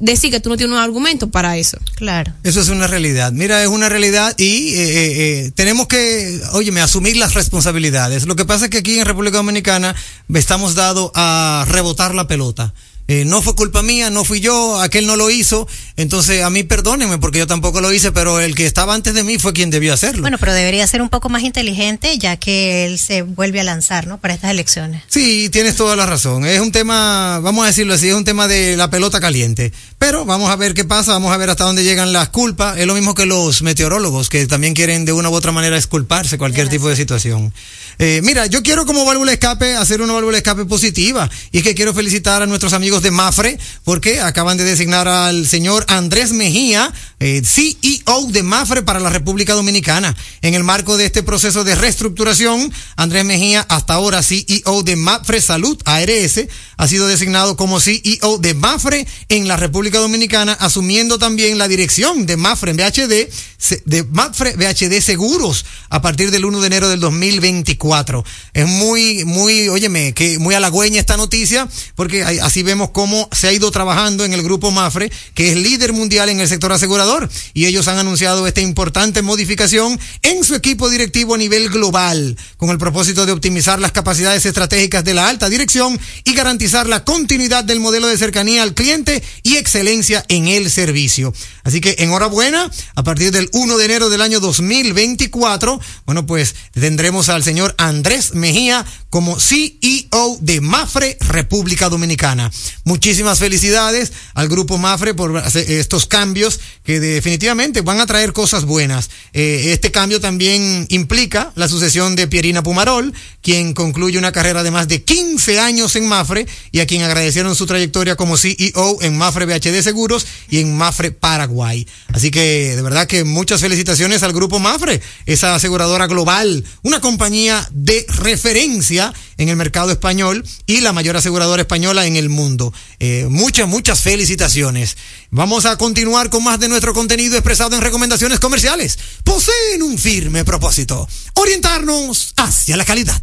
decir que tú no tienes un argumento para eso.
Claro.
Eso es una realidad. Mira, es una realidad y eh, eh, eh, tenemos que, óyeme, asumir las responsabilidades. Lo que pasa es que aquí en República Dominicana estamos dados a rebotar la pelota. Eh, no fue culpa mía, no fui yo, aquel no lo hizo. Entonces, a mí perdónenme porque yo tampoco lo hice, pero el que estaba antes de mí fue quien debió hacerlo.
Bueno, pero debería ser un poco más inteligente ya que él se vuelve a lanzar, ¿no? Para estas elecciones.
Sí, tienes toda la razón. Es un tema, vamos a decirlo así, es un tema de la pelota caliente. Pero vamos a ver qué pasa, vamos a ver hasta dónde llegan las culpas. Es lo mismo que los meteorólogos, que también quieren de una u otra manera esculparse cualquier tipo de situación. Eh, mira, yo quiero como válvula escape hacer una válvula escape positiva. Y es que quiero felicitar a nuestros amigos de Mafre, porque acaban de designar al señor Andrés Mejía, eh, CEO de Mafre para la República Dominicana. En el marco de este proceso de reestructuración, Andrés Mejía, hasta ahora CEO de Mafre Salud, ARS, ha sido designado como CEO de Mafre en la República Dominicana, asumiendo también la dirección de Mafre en se- de Mafre VHD Seguros a partir del 1 de enero del 2024. Es muy, muy, óyeme, que muy halagüeña esta noticia, porque así vemos cómo se ha ido trabajando en el grupo Mafre, que es líder mundial en el sector asegurador, y ellos han anunciado esta importante modificación en su equipo directivo a nivel global, con el propósito de optimizar las capacidades estratégicas de la alta dirección y garantizar la continuidad del modelo de cercanía al cliente y excelencia en el servicio. Así que enhorabuena, a partir del 1 de enero del año 2024, bueno, pues tendremos al señor Andrés Mejía como CEO de Mafre República Dominicana. Muchísimas felicidades al grupo Mafre por estos cambios que definitivamente van a traer cosas buenas. Eh, este cambio también implica la sucesión de Pierina Pumarol, quien concluye una carrera de más de 15 años en Mafre y a quien agradecieron su trayectoria como CEO en Mafre VHD Seguros y en Mafre Paraguay. Así que de verdad que muchas felicitaciones al grupo Mafre, esa aseguradora global, una compañía de referencia en el mercado español y la mayor aseguradora española en el mundo. Eh, muchas, muchas felicitaciones. Vamos a continuar con más de nuestro contenido expresado en recomendaciones comerciales. Poseen un firme propósito, orientarnos hacia la calidad.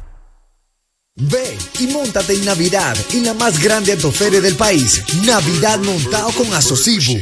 Ve y montate en Navidad en la más grande autoferia del país, Navidad montado con Asocibu,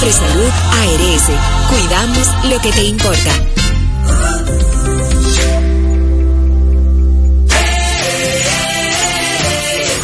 Mafre Salud ARS, cuidamos lo que te importa.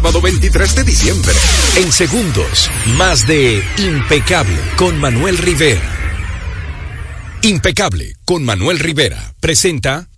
sábado 23 de diciembre.
En segundos, más de Impecable con Manuel Rivera. Impecable con Manuel Rivera presenta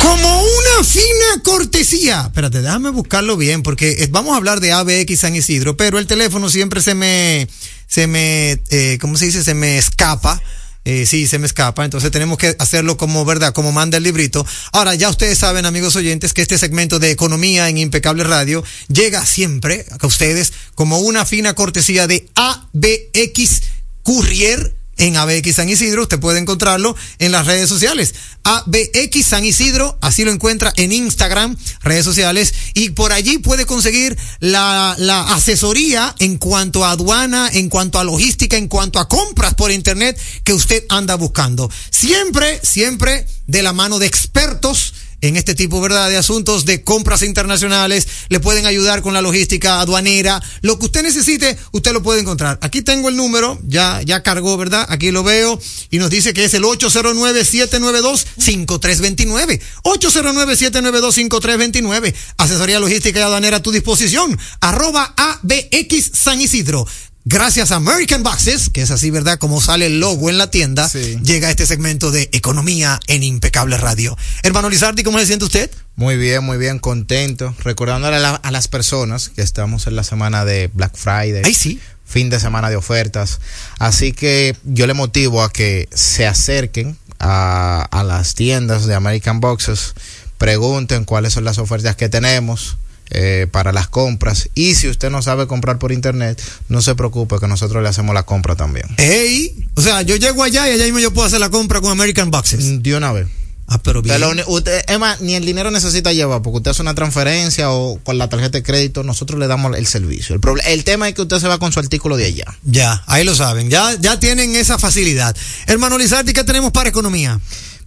Como una fina cortesía. Espérate, déjame buscarlo bien porque eh, vamos a hablar de ABX San Isidro, pero el teléfono siempre se me, se me, eh, ¿cómo se dice? Se me escapa. Eh, sí, se me escapa, entonces tenemos que hacerlo como verdad, como manda el librito. Ahora, ya ustedes saben, amigos oyentes, que este segmento de economía en Impecable Radio llega siempre a ustedes como una fina cortesía de ABX Courier en ABX San Isidro. Usted puede encontrarlo en las redes sociales. ABX San Isidro, así lo encuentra en Instagram, redes sociales, y por allí puede conseguir la, la asesoría en cuanto a aduana, en cuanto a logística, en cuanto a compras por internet que usted anda buscando. Siempre, siempre de la mano de expertos en este tipo, ¿verdad?, de asuntos de compras internacionales, le pueden ayudar con la logística aduanera, lo que usted necesite, usted lo puede encontrar. Aquí tengo el número, ya, ya cargó, ¿verdad? Aquí lo veo y nos dice que es el 809-792-5329. 809-792-5329. Asesoría logística y aduanera a tu disposición. Arroba ABX San Isidro. Gracias a American Boxes, que es así, ¿verdad? Como sale el logo en la tienda, llega este segmento de economía en Impecable Radio. Hermano Lizardi, ¿cómo se siente usted?
Muy bien, muy bien, contento. Recordándole a, la- a las personas que estamos en la semana de Black Friday.
Ay, sí.
Fin de semana de ofertas. Así que yo le motivo a que se acerquen a, a las tiendas de American Boxes, pregunten cuáles son las ofertas que tenemos. Eh, para las compras y si usted no sabe comprar por internet no se preocupe que nosotros le hacemos la compra también
¡Ey! O sea, yo llego allá y allá mismo yo puedo hacer la compra con American Boxes.
de una vez
Ah, pero bien.
Usted lo más, ni el dinero necesita llevar, porque usted hace una transferencia o con la tarjeta de crédito, nosotros le damos el servicio. El, proble- el tema es que usted se va con su artículo de allá.
Ya, ahí lo saben. Ya, ya tienen esa facilidad. Hermano Lizardi, ¿qué tenemos para economía?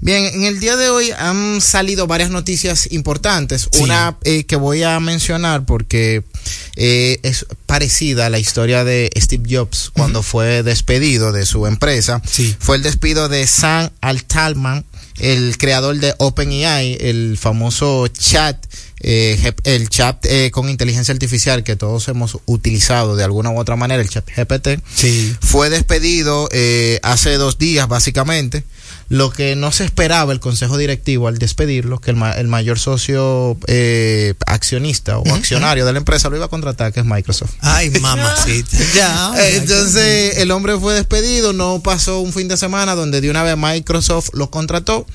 Bien, en el día de hoy han salido varias noticias importantes.
Sí.
Una eh, que voy a mencionar porque eh, es parecida a la historia de Steve Jobs cuando fue despedido de su empresa. Fue el despido de Sam Altman, el creador de OpenAI, el famoso chat, eh, el chat eh, con inteligencia artificial que todos hemos utilizado de alguna u otra manera, el chat GPT, fue despedido eh, hace dos días básicamente lo que no se esperaba el consejo directivo al despedirlo, que el, ma el mayor socio eh, accionista o accionario de la empresa lo iba a contratar, que es Microsoft.
Ay, mamacita. ya.
Entonces, el hombre fue despedido, no pasó un fin de semana donde de una vez Microsoft lo contrató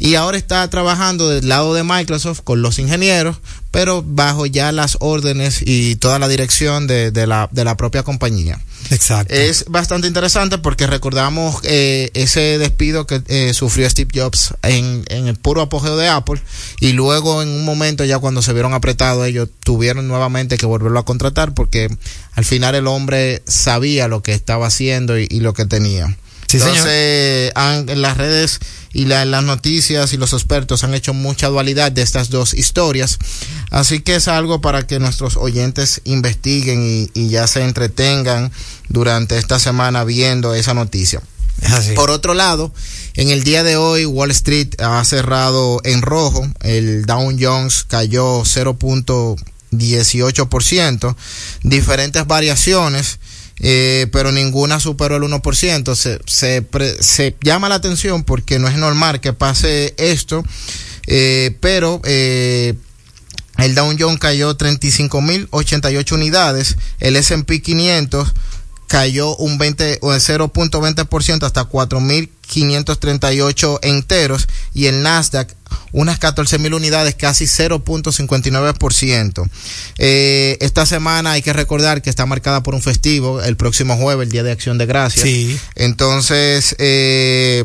y ahora está trabajando del lado de Microsoft con los ingenieros, pero bajo ya las órdenes y toda la dirección de, de, la, de la propia compañía.
Exacto.
Es bastante interesante porque recordamos eh, ese despido que eh, sufrió Steve Jobs en, en, el puro apogeo de Apple y luego en un momento ya cuando se vieron apretados ellos tuvieron nuevamente que volverlo a contratar porque al final el hombre sabía lo que estaba haciendo y, y lo que tenía.
Sí,
Entonces, han, en las redes y la, las noticias y los expertos han hecho mucha dualidad de estas dos historias. Así que es algo para que nuestros oyentes investiguen y, y ya se entretengan durante esta semana viendo esa noticia.
Así.
Por otro lado, en el día de hoy Wall Street ha cerrado en rojo, el Dow Jones cayó 0.18%, diferentes variaciones. Eh, pero ninguna superó el 1%. Se, se, se, llama la atención porque no es normal que pase esto, eh, pero eh, el Dow Jones cayó 35.088 unidades, el S&P 500 cayó un 20 o 0.20% hasta 4.538 enteros y el Nasdaq unas 14 mil unidades, casi 0.59%. Eh, esta semana hay que recordar que está marcada por un festivo, el próximo jueves, el Día de Acción de Gracias.
Sí.
Entonces, eh,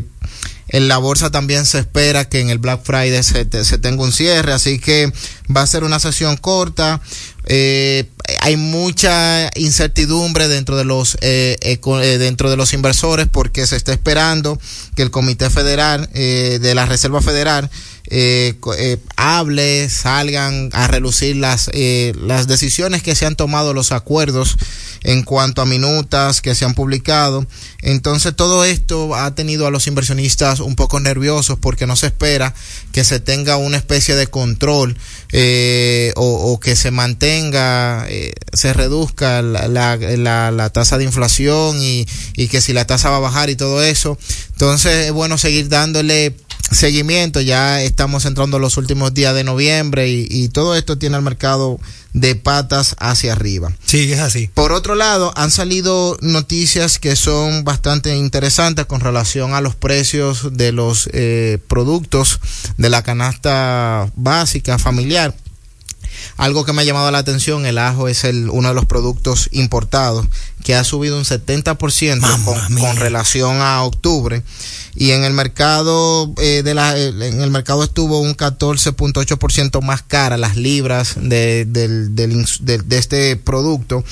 en la bolsa también se espera que en el Black Friday se, te, se tenga un cierre, así que va a ser una sesión corta. Eh, hay mucha incertidumbre dentro de los eh, eh, dentro de los inversores porque se está esperando que el Comité Federal eh, de la Reserva Federal eh, eh, hable, salgan a relucir las, eh, las decisiones que se han tomado, los acuerdos en cuanto a minutas que se han publicado. Entonces todo esto ha tenido a los inversionistas un poco nerviosos porque no se espera que se tenga una especie de control eh, o, que se mantenga, eh, se reduzca la, la, la, la, tasa de inflación y, y que si la tasa va a bajar y todo eso. Entonces es bueno seguir dándole seguimiento, ya estamos entrando los últimos días de noviembre y, y, todo esto tiene el mercado de patas hacia arriba.
Sí, es así.
Por otro lado, han salido noticias que son bastante interesantes con relación a los precios de los eh, productos de la canasta básica familiar. Algo que me ha llamado la atención, el ajo es el, uno de los productos importados que ha subido un 70% con, con relación a octubre. Y en el mercado eh, de la en el mercado estuvo un 14.8% más cara las libras de, de, de, de, este producto.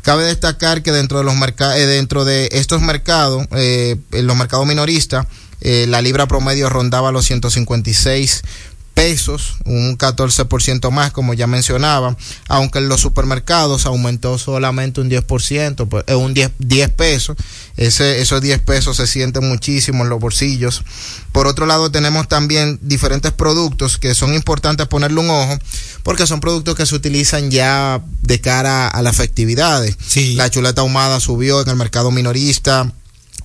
Cabe destacar que dentro de los mercados eh, dentro de estos mercados eh, en los mercados minoristas eh, la libra promedio rondaba los 156 pesos, un 14% más, como ya mencionaba, aunque en los supermercados aumentó solamente un 10%, pues, eh, un 10, 10 pesos, Ese, esos 10 pesos se sienten muchísimo en los bolsillos. Por otro lado, tenemos también diferentes productos que son importantes ponerle un ojo, porque son productos que se utilizan ya de cara a las festividades.
Sí.
La chuleta ahumada subió en el mercado minorista,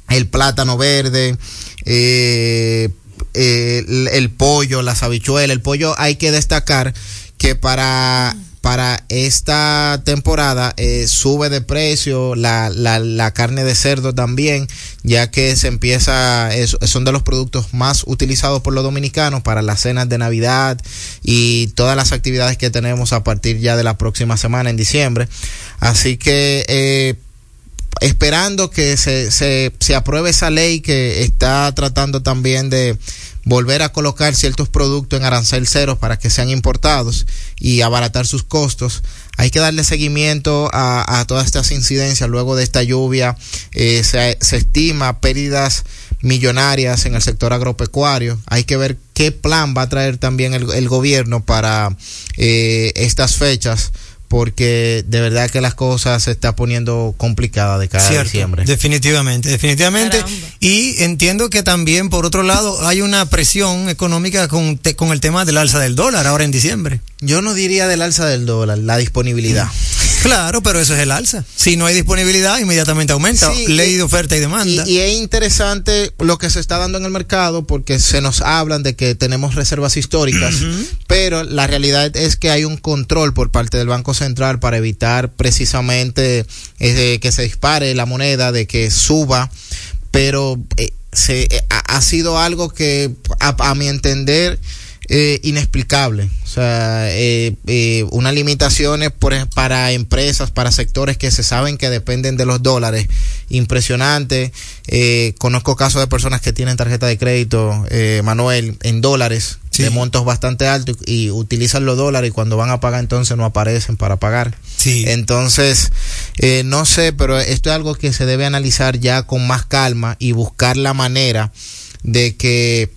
el plátano verde, eh, eh, el, pollo, las habichuelas, el pollo hay que destacar que para para esta temporada eh, sube de precio la, la, la, carne de cerdo también, ya que se empieza, es, son de los productos más utilizados por los dominicanos para las cenas de Navidad y todas las actividades que tenemos a partir ya de la próxima semana en diciembre. Así que eh, esperando que se, se, se apruebe esa ley que está tratando también de volver a colocar ciertos productos en arancel cero para que sean importados y abaratar sus costos. Hay que darle seguimiento a, a todas estas incidencias luego de esta lluvia. Eh, se, se estima pérdidas millonarias en el sector agropecuario. Hay que ver qué plan va a traer también el, el gobierno para eh, estas fechas porque de verdad que las cosas se está poniendo complicada de cada
Cierto,
diciembre.
Definitivamente, definitivamente. Y entiendo que también, por otro lado, hay una presión económica con, te- con el tema del alza del dólar ahora en diciembre.
Yo no diría del alza del dólar, la disponibilidad.
Claro, pero eso es el alza. Si no hay disponibilidad, inmediatamente aumenta.
Sí,
Ley
y-
de oferta y demanda.
Y, y es interesante lo que se está dando en el mercado porque se nos hablan de que tenemos reservas históricas, pero la realidad es que hay un control por parte del Banco Central para evitar precisamente eh, que se dispare la moneda, de que suba, pero eh, se, eh, ha, ha sido algo que a, a mi entender eh, inexplicable. O sea, eh, eh, unas limitaciones por, para empresas, para sectores que se saben que dependen de los dólares, impresionante. Eh, conozco casos de personas que tienen tarjeta de crédito, Manuel, en dólares, de montos bastante altos y, y utilizan los dólares y cuando van a pagar entonces no aparecen para pagar. Entonces, eh, no sé, pero esto es algo que se debe analizar ya con más calma y buscar la manera de que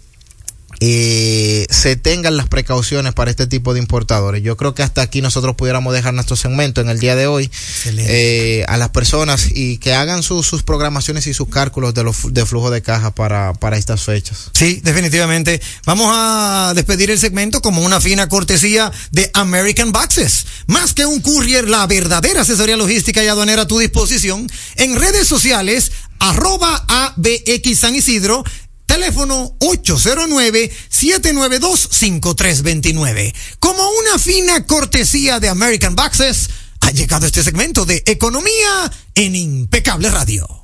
eh, se tengan las precauciones para este tipo de importadores. Yo creo que hasta aquí nosotros pudiéramos dejar nuestro segmento en el día de hoy eh, a las personas y que hagan sus- sus programaciones y sus cálculos de, los, de flujo de caja para, para estas fechas.
Sí, definitivamente. Vamos a despedir el segmento como una fina cortesía de American Boxes. Más que un courier, la verdadera asesoría logística y aduanera a tu disposición. En redes sociales, arroba ABX San Isidro, teléfono 809-792-5329. Como una fina cortesía de American Boxes, ha llegado este segmento de Economía en Impecable Radio.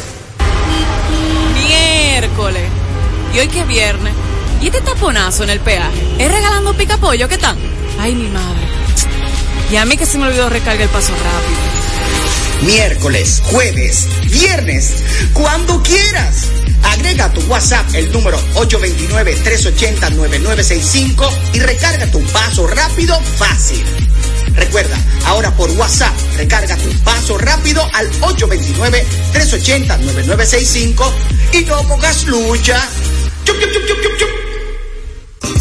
Y hoy que es viernes. ¿Y este taponazo en el peaje? ¿Es regalando pica pollo? ¿Qué tal? Ay, mi madre. Y a mí que se me olvidó recargar el paso rápido.
Miércoles, jueves, viernes, cuando quieras. Agrega a tu WhatsApp el número 829-380-9965 y recarga tu paso rápido fácil. Recuerda, ahora por WhatsApp, recarga tu paso rápido al 829-380-9965 y no pongas lucha.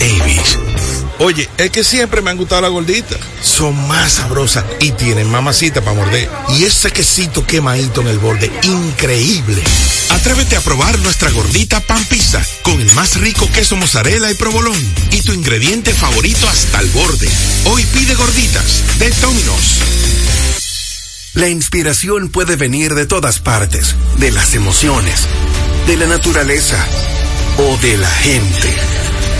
Avis.
Oye, es que siempre me han gustado las gorditas. Son más sabrosas y tienen mamacita para morder. Y ese quesito quemadito en el borde, increíble.
Atrévete a probar nuestra gordita pan pizza con el más rico queso mozzarella y provolón y tu ingrediente favorito hasta el borde. Hoy pide gorditas de Domino's.
La inspiración puede venir de todas partes, de las emociones, de la naturaleza o de la gente.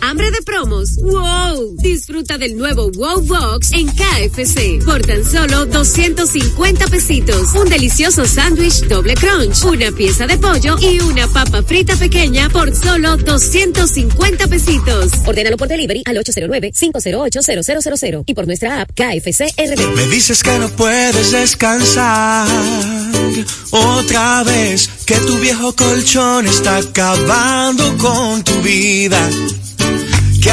¿Hambre de promos? ¡Wow! Disfruta del nuevo Wow Box en KFC por tan solo 250 pesitos. Un delicioso sándwich doble crunch, una pieza de pollo y una papa frita pequeña por solo 250 pesitos. Ordénalo por delivery al 809-508-0000 y por nuestra app KFC RD.
Me dices que no puedes descansar otra vez, que tu viejo colchón está acabando con tu vida,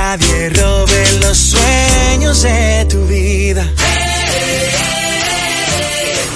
Nadie robe los sueños de tu vida.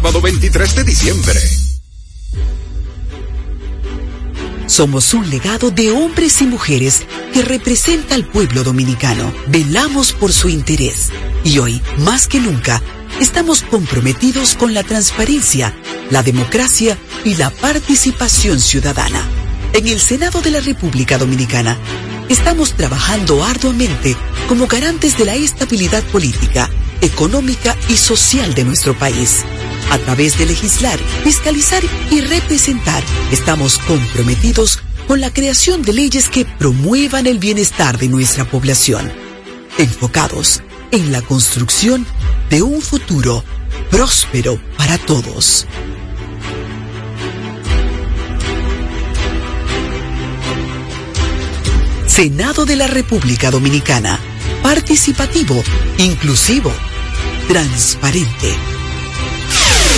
sábado 23 de diciembre.
Somos un legado de hombres y mujeres que representa al pueblo dominicano. Velamos por su interés y hoy, más que nunca, estamos comprometidos con la transparencia, la democracia y la participación ciudadana. En el Senado de la República Dominicana, estamos trabajando arduamente como garantes de la estabilidad política, económica y social de nuestro país. A través de legislar, fiscalizar y representar, estamos comprometidos con la creación de leyes que promuevan el bienestar de nuestra población, enfocados en la construcción de un futuro próspero para todos. Senado de la República Dominicana. Participativo, inclusivo, transparente.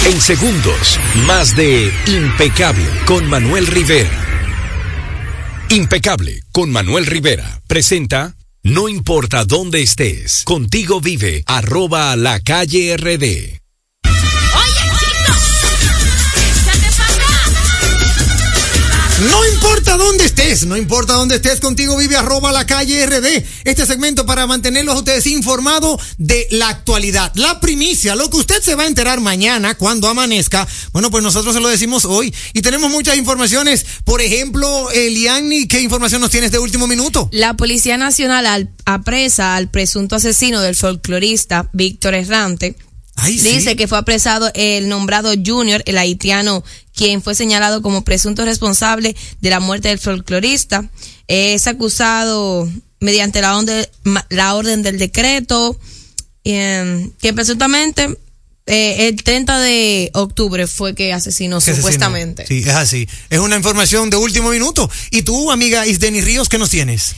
En segundos, más de Impecable con Manuel Rivera. Impecable con Manuel Rivera presenta No importa dónde estés, contigo vive arroba la calle RD.
No importa dónde estés, no importa dónde estés, contigo vive arroba la calle RD. Este segmento para mantenerlos a ustedes informados de la actualidad, la primicia, lo que usted se va a enterar mañana cuando amanezca. Bueno, pues nosotros se lo decimos hoy y tenemos muchas informaciones. Por ejemplo, Eliani, ¿qué información nos tienes de último minuto?
La Policía Nacional al- apresa al presunto asesino del folclorista Víctor Errante. Dice que fue apresado el nombrado Junior, el haitiano, quien fue señalado como presunto responsable de la muerte del folclorista. Es acusado mediante la, onde- ma- la orden del decreto, eh, que presuntamente eh, el 30 de octubre fue que asesinó
Que asesinó.
supuestamente.
Sí, es así. Es una información de último minuto. ¿Y tú, amiga Isdeni Ríos, qué nos tienes?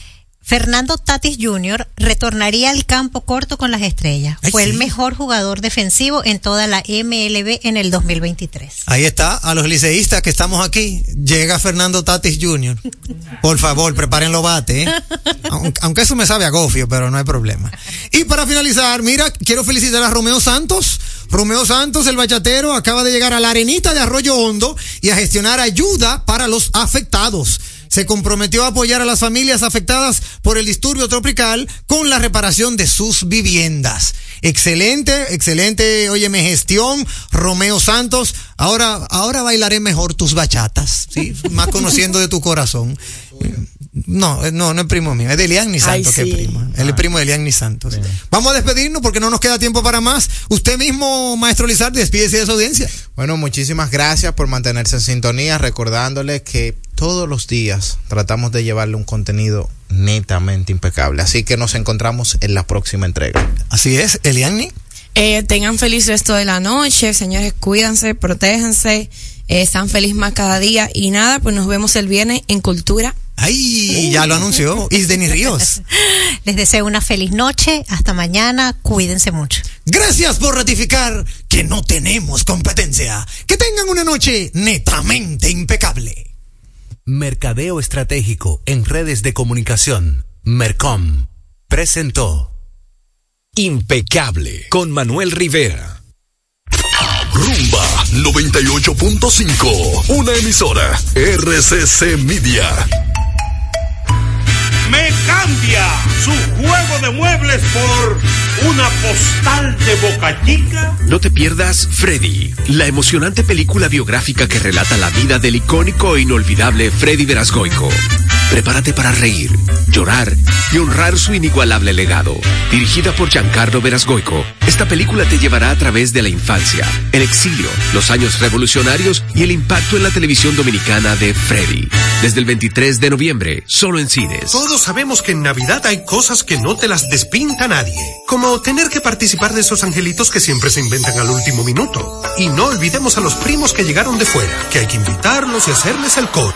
Fernando Tatis Jr. retornaría al campo corto con las estrellas.
Ay,
Fue
sí.
el mejor jugador defensivo en toda la MLB en el 2023.
Ahí está, a los liceístas que estamos aquí, llega Fernando Tatis Jr. Por favor, preparen los bates, ¿eh? aunque, aunque eso me sabe a gofio, pero no hay problema. Y para finalizar, mira, quiero felicitar a Romeo Santos. Romeo Santos, el bachatero, acaba de llegar a la arenita de Arroyo Hondo y a gestionar ayuda para los afectados. Se comprometió a apoyar a las familias afectadas por el disturbio tropical con la reparación de sus viviendas. Excelente, excelente, óyeme, gestión, Romeo Santos. Ahora, ahora bailaré mejor tus bachatas, ¿sí? Más conociendo de tu corazón. No, no, no es primo mío, es de Elian Ni
Ay,
Santos que es primo. Él es primo de Elian Ni Santos. Vamos a despedirnos porque no nos queda tiempo para más. Usted mismo, maestro Lizar, despídese de su audiencia.
Bueno, muchísimas gracias por mantenerse en sintonía, recordándole que todos los días tratamos de llevarle un contenido netamente impecable. Así que nos encontramos en la próxima entrega.
Así es, Eliani.
Eh, tengan feliz resto de la noche, señores, cuídense, protéjense, eh, sean feliz más cada día y nada, pues nos vemos el viernes en Cultura.
Ay, ya lo anunció, Isdeni Ríos.
Les deseo una feliz noche. Hasta mañana. Cuídense mucho.
Gracias por ratificar que no tenemos competencia. Que tengan una noche netamente impecable.
Mercadeo Estratégico en redes de comunicación. Mercom presentó Impecable con Manuel Rivera.
Rumba 98.5, una emisora RCC Media.
Me cambia su juego de muebles por
una postal de Boca Chica.
No te pierdas Freddy, la emocionante película biográfica que relata la vida del icónico e inolvidable Freddy Verasgoico. Prepárate para reír, llorar y honrar su inigualable legado. Dirigida por Giancarlo Verasgoico, esta película te llevará a través de la infancia, el exilio, los años revolucionarios y el impacto en la televisión dominicana de Freddy. Desde el 23 de noviembre, solo en cines.
Todos sabemos que en Navidad hay cosas que no te las despinta nadie. Como tener que participar de esos angelitos que siempre se inventan al último minuto. Y no olvidemos a los primos que llegaron de fuera, que hay que invitarlos y hacerles el coro.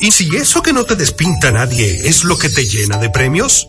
¿Y si eso que no te despinta nadie es lo que te llena de premios?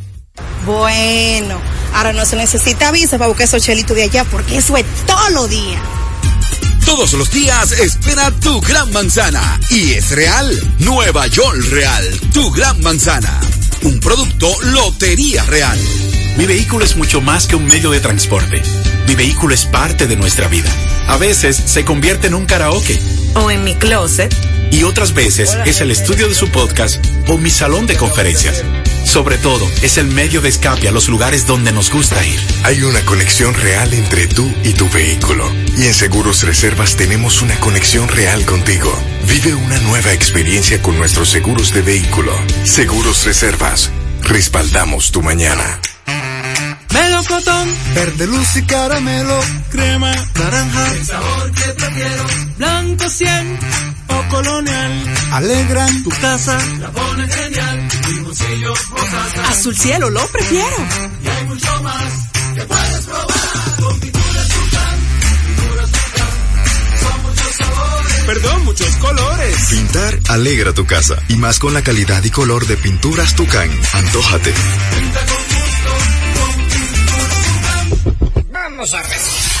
Bueno, ahora no se necesita visa para buscar esos chelitos de allá porque eso es todo lo día.
Todos los días espera tu gran manzana. Y es real. Nueva York Real. Tu gran manzana. Un producto Lotería Real.
Mi vehículo es mucho más que un medio de transporte. Mi vehículo es parte de nuestra vida. A veces se convierte en un karaoke.
O en mi closet.
Y otras veces es el estudio de su podcast o mi salón de conferencias. Sobre todo, es el medio de escape a los lugares donde nos gusta ir.
Hay una conexión real entre tú y tu vehículo. Y en Seguros Reservas tenemos una conexión real contigo. Vive una nueva experiencia con nuestros seguros de vehículo. Seguros Reservas. Respaldamos tu mañana.
Melocotón, verde luz y caramelo, crema, naranja, el sabor que prefiero, blanco 100 colonial, alegran tu casa, la ponen genial, limoncillo o
Azul cielo, lo prefiero.
Y hay mucho más que puedes probar con pinturas Tucán, pinturas Tucán, son muchos sabores.
Perdón, muchos colores.
Pintar alegra tu casa. Y más con la calidad y color de pinturas Tucán. Antójate.
Vamos a ver.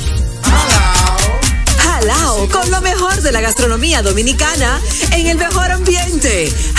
Con lo mejor de la gastronomía dominicana en el mejor ambiente.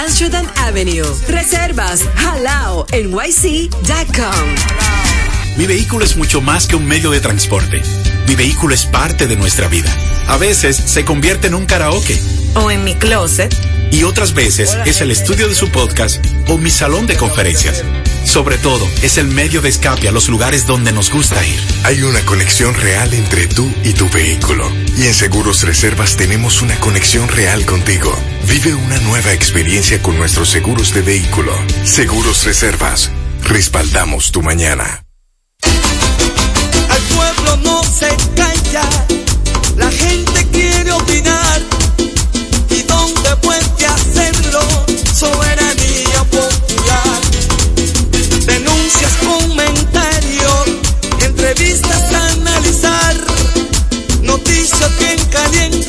Amsterdam Avenue. Reservas halaonyc.com.
Mi vehículo es mucho más que un medio de transporte. Mi vehículo es parte de nuestra vida. A veces se convierte en un karaoke.
O en mi closet.
Y otras veces es el estudio de su podcast o mi salón de conferencias. Sobre todo, es el medio de escape a los lugares donde nos gusta ir.
Hay una conexión real entre tú y tu vehículo. Y en Seguros Reservas tenemos una conexión real contigo. Vive una nueva experiencia con nuestros seguros de vehículo. Seguros Reservas. Respaldamos tu mañana.
Al pueblo no se calla, la gente quiere opinar. Soberanía popular. Denuncias, comentarios, entrevistas a analizar. Noticias bien calientes,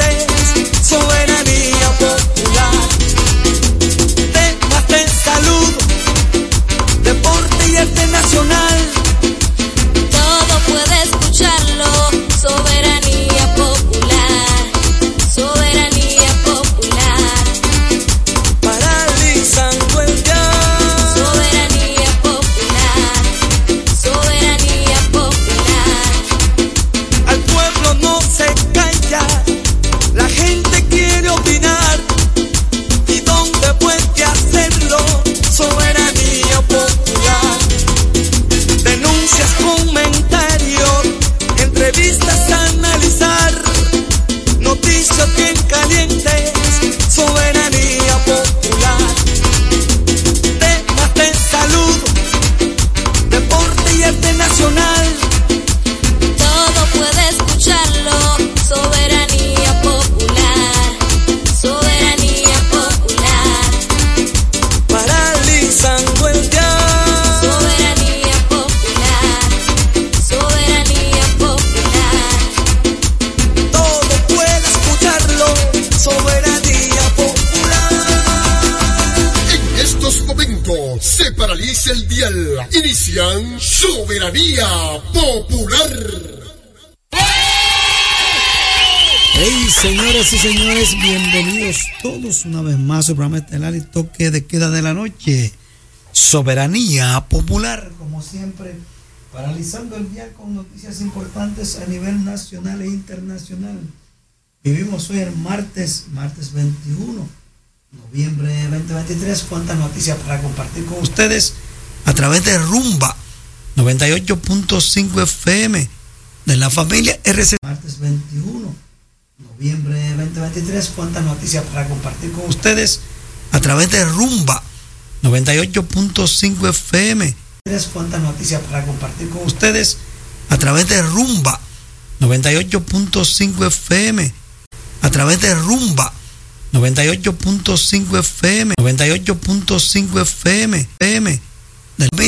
una vez más a su programa estelar y toque de queda de la noche. Soberanía popular, como siempre, paralizando el día con noticias importantes a nivel nacional e internacional. Vivimos hoy el martes, martes 21, noviembre 2023. ¿Cuántas noticias para compartir con ustedes a través de Rumba 98.5 FM de la familia RC? Martes 21 noviembre 2023. ¿Cuántas noticias para compartir con ustedes a través de Rumba 98.5 FM? ¿Cuántas noticias para compartir con ustedes a través de Rumba 98.5 FM? A través de Rumba 98.5 FM 98.5 FM FM de familia